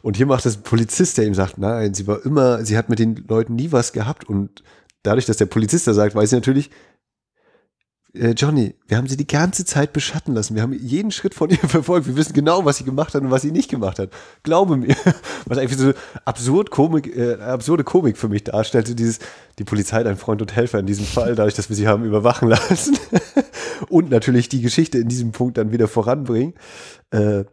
Und hier macht das ein Polizist, der ihm sagt, nein, sie war immer, sie hat mit den Leuten nie was gehabt und dadurch, dass der Polizist da sagt, weiß sie natürlich, äh, Johnny, wir haben sie die ganze Zeit beschatten lassen. Wir haben jeden Schritt von ihr verfolgt. Wir wissen genau, was sie gemacht hat und was sie nicht gemacht hat. Glaube mir. Was eigentlich so absurd Komik, äh, absurde Komik für mich darstellt. So dieses, die Polizei hat ein Freund und Helfer in diesem Fall, dadurch, dass wir sie haben überwachen lassen. und natürlich die Geschichte in diesem Punkt dann wieder voranbringen. Äh,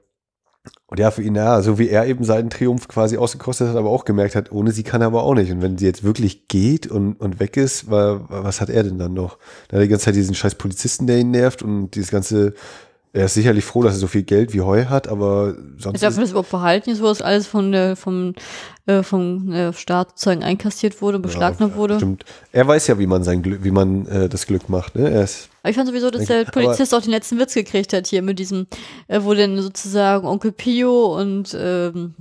und ja, für ihn, ja, so wie er eben seinen Triumph quasi ausgekostet hat, aber auch gemerkt hat, ohne sie kann er aber auch nicht. Und wenn sie jetzt wirklich geht und, und weg ist, war, was hat er denn dann noch? Da hat er die ganze Zeit diesen scheiß Polizisten, der ihn nervt und dieses ganze er ist sicherlich froh, dass er so viel Geld wie Heu hat, aber sonst. Ich glaube, das überhaupt verhalten ist, wo das alles von der, vom, äh, vom äh, Staat sozusagen einkastiert wurde, beschlagnahmt ja, wurde. Stimmt. Er weiß ja, wie man sein Glück, wie man äh, das Glück macht, ne? Er ist, aber ich fand sowieso, dass der Polizist auch den letzten Witz gekriegt hat hier mit diesem, äh, wo denn sozusagen Onkel Pio und ähm,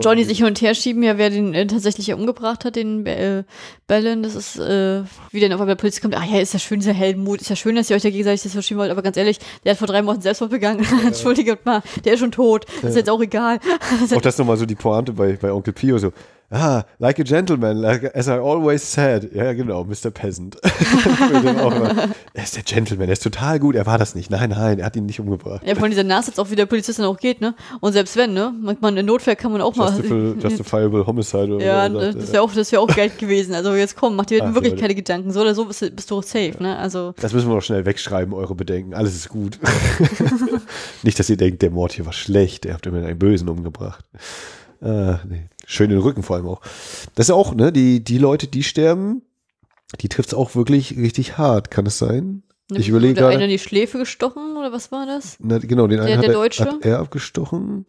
Johnny sich hin und her schieben, ja, wer den äh, tatsächlich umgebracht hat, den äh, Bellen, das ist, äh, wie dann auf einmal der Polizist kommt, ah ja, ist ja schön, dieser Heldenmut, ist ja schön, dass ihr euch da gegenseitig das verschieben wollt, aber ganz ehrlich, der hat vor drei Wochen Selbstmord begangen, ja. entschuldige mal, der ist schon tot, ja. ist jetzt auch egal. auch das nochmal so die Pointe bei, bei Onkel Pio, so, ah, like a gentleman, like, as I always said. Ja, genau, Mr. Peasant. er ist der Gentleman, er ist total gut, er war das nicht. Nein, nein, er hat ihn nicht umgebracht. Ja, von dieser Nachsatz auch, wie der Polizist dann auch geht, ne? Und selbst wenn, ne? Manchmal in Notfall kann man auch Justifiable, mal. Justifiable Homicide oder Ja, sagt, das wäre auch, wär auch Geld gewesen. Also jetzt komm, mach dir Ach, wirklich keine Gedanken. So oder so bist, bist du safe, ja. ne? Also. Das müssen wir doch schnell wegschreiben, eure Bedenken. Alles ist gut. nicht, dass ihr denkt, der Mord hier war schlecht, ihr habt immer einen Bösen umgebracht. Äh, nee. Schön den Rücken vor allem auch. Das ist auch, ne, die, die Leute, die sterben, die trifft es auch wirklich richtig hart. Kann es sein? Ne, ich überlege gerade. einer die Schläfe gestochen oder was war das? Na, genau, den der, einen hat, der er, hat er abgestochen.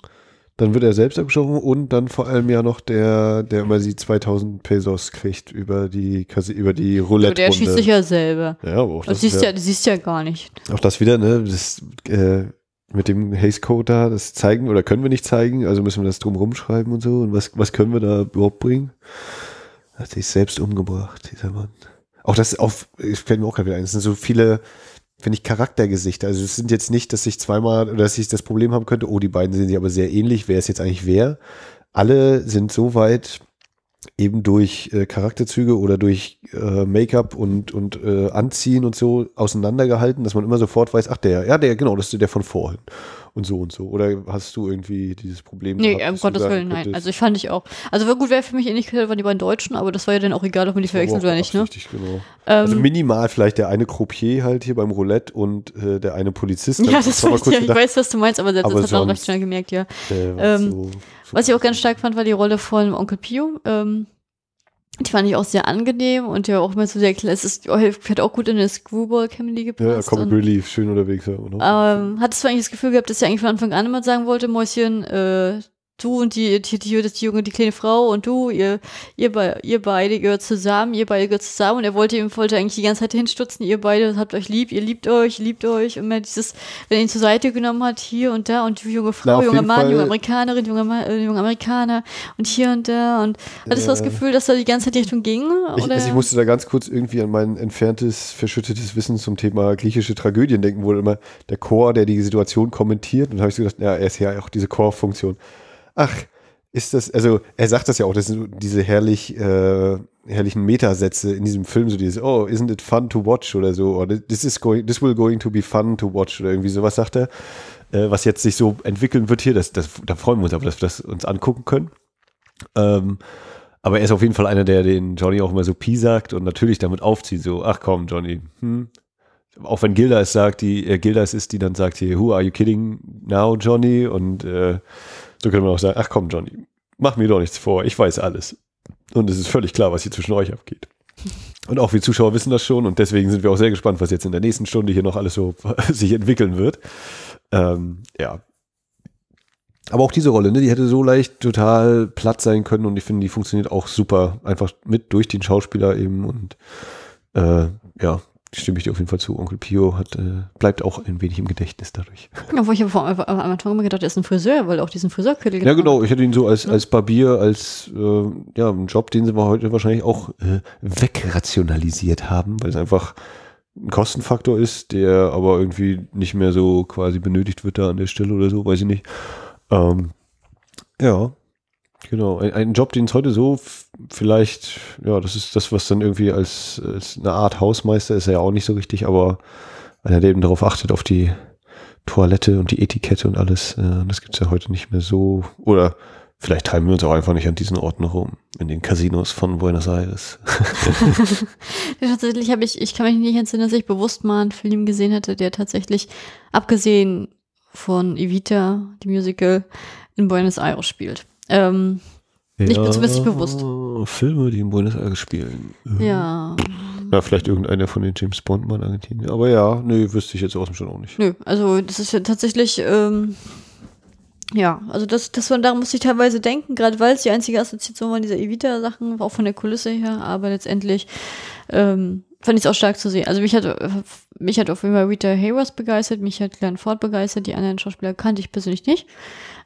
Dann wird er selbst abgestochen und dann vor allem ja noch der, der immer die 2000 Pesos kriegt über die, über die Roulette. -Runde. Der schießt sich ja selber. Ja, aber auch das, das siehst ja, siehst ja gar nicht. Auch das wieder, ne, das, äh, mit dem Haze Code da, das zeigen oder können wir nicht zeigen, also müssen wir das drum rumschreiben und so. Und was, was können wir da überhaupt bringen? Hat sich selbst umgebracht, dieser Mann. Auch das auf, ich fällt mir auch gerade wieder ein, es sind so viele, finde ich, Charaktergesichter. Also es sind jetzt nicht, dass ich zweimal, oder dass ich das Problem haben könnte, oh, die beiden sehen sich aber sehr ähnlich, wer es jetzt eigentlich wer. Alle sind so weit eben durch äh, Charakterzüge oder durch äh, Make-up und, und äh, Anziehen und so auseinandergehalten, dass man immer sofort weiß, ach der, ja, der, genau, das ist der von vorhin und so und so. Oder hast du irgendwie dieses Problem? Nee, gehabt, um Gottes Willen, nein. Also ich fand ich auch. Also gut wäre für mich ähnlich waren die beiden Deutschen, aber das war ja dann auch egal, ob man die verwechselt oder nicht, ne? Richtig, genau. Ähm, also minimal vielleicht der eine Croupier halt hier beim Roulette und äh, der eine Polizist. Ja, das war ja, ich weiß, was du meinst, aber das, aber das hat man recht schnell gemerkt, ja. Ähm, so was ich auch ganz stark fand, war die Rolle von Onkel Pio. Ähm, die fand ich auch sehr angenehm und ja auch immer so sehr klar. Es ist, hat auch gut in eine Screwball-Comedy gepasst. Ja, Comic Relief, schön unterwegs. Ja, ähm, hattest du eigentlich das Gefühl gehabt, dass er eigentlich von Anfang an immer sagen wollte, Mäuschen, äh, du und die, die, die, die junge, die kleine Frau und du, ihr, ihr, ihr beide gehört zusammen, ihr beide gehört zusammen und er wollte ihm, wollte eigentlich die ganze Zeit hinstutzen, ihr beide habt euch lieb, ihr liebt euch, liebt euch und mehr dieses, wenn er ihn zur Seite genommen hat, hier und da und junge Frau, Na, junger Mann, Fall. junge Amerikanerin, junger Mann, äh, junge Amerikaner und hier und da und hattest du das Gefühl, dass er die ganze Zeit die Richtung ging? Ich, also ich musste da ganz kurz irgendwie an mein entferntes, verschüttetes Wissen zum Thema griechische Tragödien denken, wo immer der Chor, der die Situation kommentiert und habe ich so gedacht, ja, er ist ja auch diese Chorfunktion ach, ist das, also er sagt das ja auch, das sind diese herrlich, äh, herrlichen Metasätze in diesem Film, so dieses, oh, isn't it fun to watch oder so, oder this is going, this will going to be fun to watch oder irgendwie sowas sagt er, äh, was jetzt sich so entwickeln wird hier, das, das, da freuen wir uns aber, dass wir das uns angucken können. Ähm, aber er ist auf jeden Fall einer, der den Johnny auch immer so Pi sagt und natürlich damit aufzieht, so, ach komm, Johnny, hm. Auch wenn Gilda es sagt, die, äh, Gilda es ist, die dann sagt hier, who are you kidding now, Johnny? Und äh, so könnte man auch sagen, ach komm, Johnny, mach mir doch nichts vor, ich weiß alles. Und es ist völlig klar, was hier zwischen euch abgeht. Und auch wir Zuschauer wissen das schon und deswegen sind wir auch sehr gespannt, was jetzt in der nächsten Stunde hier noch alles so sich entwickeln wird. Ähm, ja. Aber auch diese Rolle, ne, die hätte so leicht total platt sein können und ich finde, die funktioniert auch super. Einfach mit durch den Schauspieler eben und äh, ja, stimme ich dir auf jeden Fall zu. Onkel Pio hat, äh, bleibt auch ein wenig im Gedächtnis dadurch. Ja, wo ich aber am Anfang immer gedacht, er ist ein Friseur, weil er auch diesen Friseurkittel Ja, genau. Ich hätte ihn so als, ja. als Barbier, als äh, ja, einen Job, den sie heute wahrscheinlich auch äh, wegrationalisiert haben, weil es einfach ein Kostenfaktor ist, der aber irgendwie nicht mehr so quasi benötigt wird da an der Stelle oder so, weiß ich nicht. Ähm, ja, genau. Ein, ein Job, den es heute so vielleicht, ja, das ist das, was dann irgendwie als, als eine Art Hausmeister ist ja auch nicht so richtig, aber einer, der eben darauf achtet, auf die Toilette und die Etikette und alles, äh, das gibt's ja heute nicht mehr so. Oder Vielleicht treiben wir uns auch einfach nicht an diesen Orten rum, in den Casinos von Buenos Aires. tatsächlich habe ich, ich kann mich nicht entsinnen, dass ich bewusst mal einen Film gesehen hätte, der tatsächlich, abgesehen von Evita, die Musical, in Buenos Aires spielt. Ähm, ja, nicht zumindest bewusst. Filme, die in Buenos Aires spielen. Ja. Ja, vielleicht irgendeiner von den James Bond mal in Argentinien. Aber ja, nö, wüsste ich jetzt aus dem schon auch nicht. Nö, also das ist ja tatsächlich, ähm, ja, also das, das war, daran musste ich teilweise denken, gerade weil es die einzige Assoziation war, diese Evita-Sachen, auch von der Kulisse her, aber letztendlich ähm, fand ich es auch stark zu sehen. Also mich hat, mich hat auf jeden Fall Rita Hayworth begeistert, mich hat Glenn Ford begeistert, die anderen Schauspieler kannte ich persönlich nicht.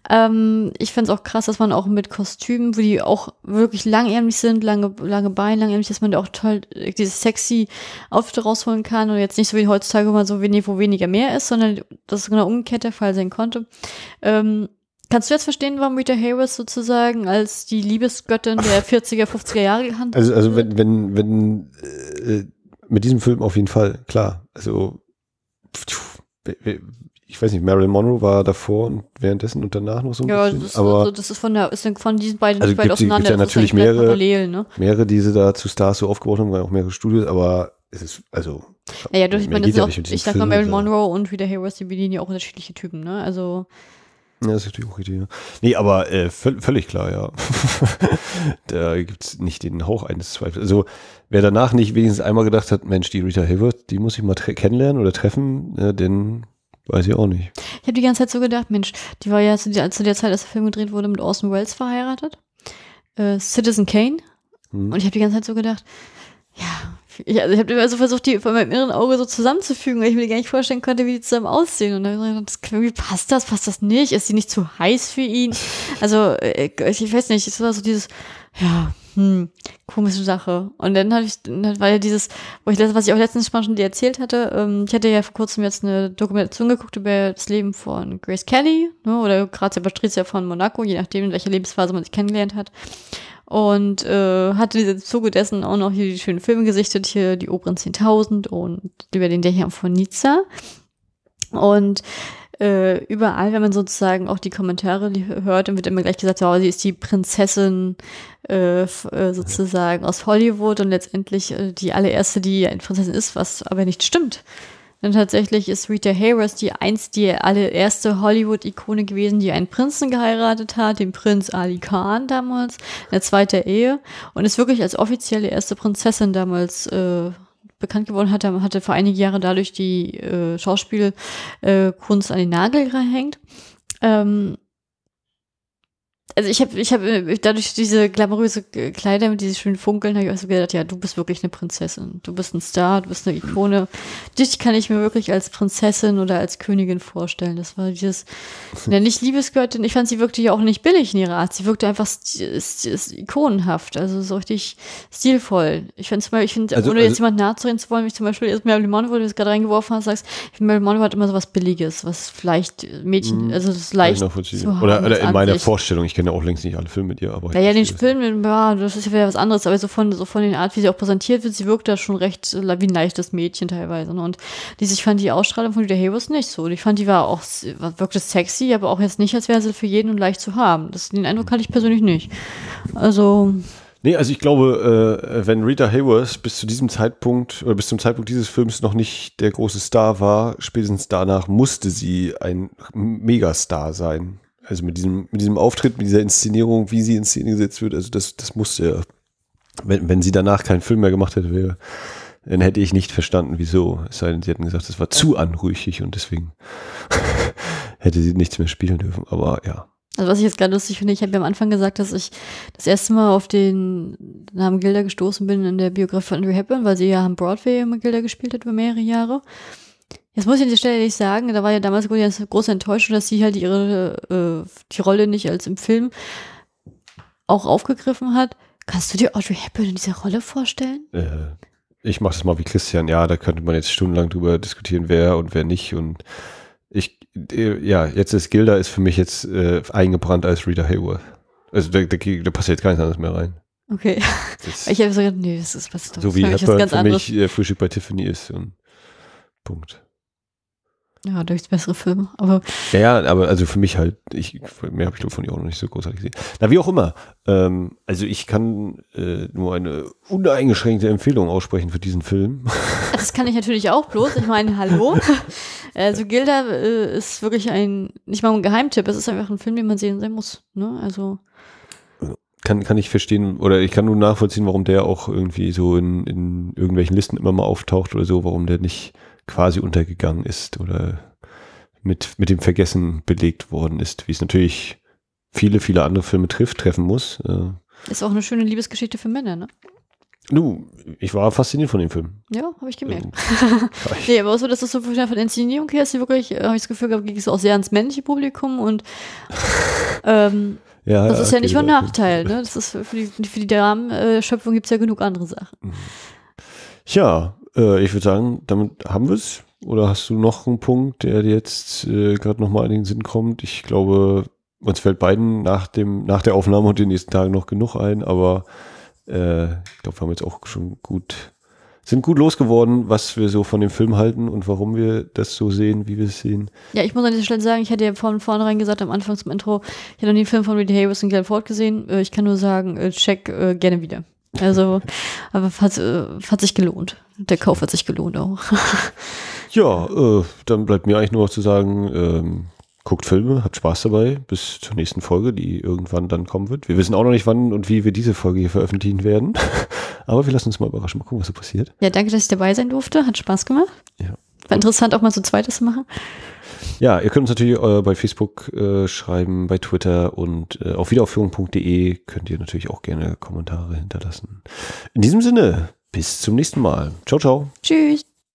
Ähm, ich fand es auch krass, dass man auch mit Kostümen, wo die auch wirklich langärmlich sind, lange, lange Beine, langärmlich, dass man da auch toll dieses sexy Outfit rausholen kann und jetzt nicht so wie heutzutage, wo man so wenig, wo weniger mehr ist, sondern dass es genau umgekehrt der Fall sein konnte. Ähm, Kannst du jetzt verstehen, warum Rita Hayworth sozusagen als die Liebesgöttin der 40er, 50er Jahre gehandelt Also, also wenn, wenn, wenn, äh, mit diesem Film auf jeden Fall, klar. Also, ich weiß nicht, Marilyn Monroe war davor und währenddessen und danach noch so ein ja, bisschen. Das ist, aber also das ist von der, ist von diesen beiden also nicht weit auseinander. Gibt ja natürlich mehrere, ne? mehrere, die sie da zu Stars so aufgebaut haben, weil auch mehrere Studios, aber es ist, also. Naja, durch, ich meine, das ist auch, ich sag mal, Marilyn Monroe und Rita Hayworth, die bedienen ja auch unterschiedliche Typen, ne? Also. Ja, das ist natürlich auch richtig. Ja. Nee, aber äh, völlig klar, ja. da gibt's nicht den Hauch eines Zweifels. Also, wer danach nicht wenigstens einmal gedacht hat, Mensch, die Rita Hayworth, die muss ich mal kennenlernen oder treffen, äh, den weiß ich auch nicht. Ich habe die ganze Zeit so gedacht, Mensch, die war ja zu der, zu der Zeit, als der Film gedreht wurde, mit Orson Welles verheiratet. Äh, Citizen Kane. Hm. Und ich habe die ganze Zeit so gedacht, ja, ich, also ich habe immer so versucht, die von meinem inneren Auge so zusammenzufügen, weil ich mir gar nicht vorstellen konnte, wie die zusammen aussehen. Und dann habe ich gedacht, wie passt das, passt das nicht? Ist sie nicht zu heiß für ihn? Also, äh, ich, ich weiß nicht, es war so dieses, ja, hm, komische Sache. Und dann hatte ich, dann war ja dieses, wo ich, was ich auch letztens schon dir erzählt hatte, ähm, ich hatte ja vor kurzem jetzt eine Dokumentation geguckt über das Leben von Grace Kelly, ne, oder Grazia Patricia von Monaco, je nachdem, in welcher Lebensphase man sich kennengelernt hat und äh, hatte diese Zuge dessen auch noch hier die schönen Filme gesichtet, hier die oberen 10.000 und über den Dächern von Nizza. Und äh, überall, wenn man sozusagen auch die Kommentare hört, dann wird immer gleich gesagt, oh, sie ist die Prinzessin äh, äh, sozusagen aus Hollywood und letztendlich äh, die allererste, die eine Prinzessin ist, was aber nicht stimmt. Denn tatsächlich ist Rita Hayworth die einst die allererste Hollywood-Ikone gewesen, die einen Prinzen geheiratet hat, den Prinz Ali Khan damals, in der zweiten Ehe, und ist wirklich als offizielle erste Prinzessin damals äh, bekannt geworden hat, hatte vor einigen Jahren dadurch die äh, Schauspielkunst äh, an den Nagel gehängt. Ähm, also ich habe ich hab, äh, dadurch diese glamouröse Kleider mit diesen schönen Funkeln, habe ich auch so gedacht, ja, du bist wirklich eine Prinzessin. Du bist ein Star, du bist eine Ikone. Dich kann ich mir wirklich als Prinzessin oder als Königin vorstellen. Das war dieses, ja, nicht Liebesgöttin. Ich fand sie wirkte ja auch nicht billig in ihrer Art. Sie wirkte einfach ikonenhaft, also so richtig stilvoll. Ich finde zum Beispiel, ich finde, also, ohne also, jetzt jemand nachzureden zu wollen, mich zum Beispiel jetzt Marilyn Monroe, wo du es gerade reingeworfen hast, sagst, ich finde Marilyn Monroe hat immer so was Billiges, was vielleicht Mädchen, mhm. also das ist leicht zu haben, Oder, oder in meiner Vorstellung, ich kenne auch längst nicht alle Filme mit ihr, aber. Ja, ja, den Film, ja, das ist ja wieder was anderes, aber so von, so von den Art, wie sie auch präsentiert wird, sie wirkt da schon recht wie ein leichtes Mädchen teilweise. Ne? Und diese, ich fand die Ausstrahlung von Rita Hayworth nicht so. Und ich fand, die war auch, wirkte sexy, aber auch jetzt nicht, als wäre sie für jeden und leicht zu haben. Das, den Eindruck hatte ich persönlich nicht. Also. Nee, also ich glaube, äh, wenn Rita Hayworth bis zu diesem Zeitpunkt oder bis zum Zeitpunkt dieses Films noch nicht der große Star war, spätestens danach musste sie ein Megastar sein. Also mit diesem, mit diesem Auftritt, mit dieser Inszenierung, wie sie in Szene gesetzt wird, also das, das musste ja, wenn, wenn sie danach keinen Film mehr gemacht hätte, wäre, dann hätte ich nicht verstanden, wieso. Es sei denn, sie hätten gesagt, das war zu anrüchig und deswegen hätte sie nichts mehr spielen dürfen. Aber ja. Also was ich jetzt gerade lustig finde, ich habe ja am Anfang gesagt, dass ich das erste Mal auf den Namen Gilda gestoßen bin in der Biografie von Andrew Hepburn, weil sie ja am Broadway immer Gilda gespielt hat über mehrere Jahre. Jetzt muss ich an dieser Stelle nicht sagen, da war ja damals eine große Enttäuschung, dass sie halt ihre äh, die Rolle nicht als im Film auch aufgegriffen hat. Kannst du dir Audrey Hepburn in dieser Rolle vorstellen? Äh, ich mache das mal wie Christian. Ja, da könnte man jetzt stundenlang drüber diskutieren, wer und wer nicht. Und ich, äh, ja, jetzt ist Gilda ist für mich jetzt äh, eingebrannt als Rita Hayworth. Also da, da, da passiert gar nichts anderes mehr rein. Okay. Das ich habe so gedacht, nee, das ist was So wie Hepburn ganz für mich äh, Frühstück bei Tiffany ist und Punkt. Ja, durchs bessere Filme. Aber ja, ja, aber also für mich halt, ich, mehr habe ich glaube von ihr auch noch nicht so großartig gesehen. Na, wie auch immer. Ähm, also ich kann äh, nur eine uneingeschränkte Empfehlung aussprechen für diesen Film. Das kann ich natürlich auch bloß. Ich meine, hallo. Also Gilda äh, ist wirklich ein, nicht mal ein Geheimtipp, es ist einfach ein Film, den man sehen sein muss. Ne? Also kann, kann ich verstehen, oder ich kann nur nachvollziehen, warum der auch irgendwie so in, in irgendwelchen Listen immer mal auftaucht oder so, warum der nicht quasi untergegangen ist oder mit, mit dem Vergessen belegt worden ist, wie es natürlich viele, viele andere Filme trifft, treffen muss. Äh. Ist auch eine schöne Liebesgeschichte für Männer, ne? Nu, ich war fasziniert von dem Film. Ja, habe ich gemerkt. Ähm, nee, aber auch so, dass das so von der Inszenierung her ist, wirklich, äh, habe ich das Gefühl gehabt, ging es auch sehr ans männliche Publikum und ähm, ja, das ist ja nicht von Nachteil, ne? Das ist für die, für die Damenschöpfung gibt es ja genug andere Sachen. Tja, äh, ich würde sagen, damit haben wir es. Oder hast du noch einen Punkt, der jetzt äh, gerade nochmal in den Sinn kommt? Ich glaube, uns fällt beiden nach dem, nach der Aufnahme und den nächsten Tagen noch genug ein, aber äh, ich glaube, wir haben jetzt auch schon gut, sind gut losgeworden, was wir so von dem Film halten und warum wir das so sehen, wie wir es sehen. Ja, ich muss an dieser Stelle sagen, ich hatte ja von vornherein gesagt, am Anfang zum Intro, ich habe noch den Film von Reed Hayworth und Glenn Ford gesehen. Äh, ich kann nur sagen, äh, check äh, gerne wieder. Also, aber hat, äh, hat sich gelohnt. Der Kauf hat sich gelohnt auch. ja, äh, dann bleibt mir eigentlich nur noch zu sagen, ähm, guckt Filme, habt Spaß dabei, bis zur nächsten Folge, die irgendwann dann kommen wird. Wir wissen auch noch nicht, wann und wie wir diese Folge hier veröffentlichen werden. aber wir lassen uns mal überraschen, mal gucken, was so passiert. Ja, danke, dass ich dabei sein durfte. Hat Spaß gemacht. Ja. War interessant, auch mal so zweites zu machen. Ja, ihr könnt uns natürlich äh, bei Facebook äh, schreiben, bei Twitter und äh, auf wiederaufführung.de könnt ihr natürlich auch gerne Kommentare hinterlassen. In diesem Sinne, bis zum nächsten Mal. Ciao, ciao. Tschüss.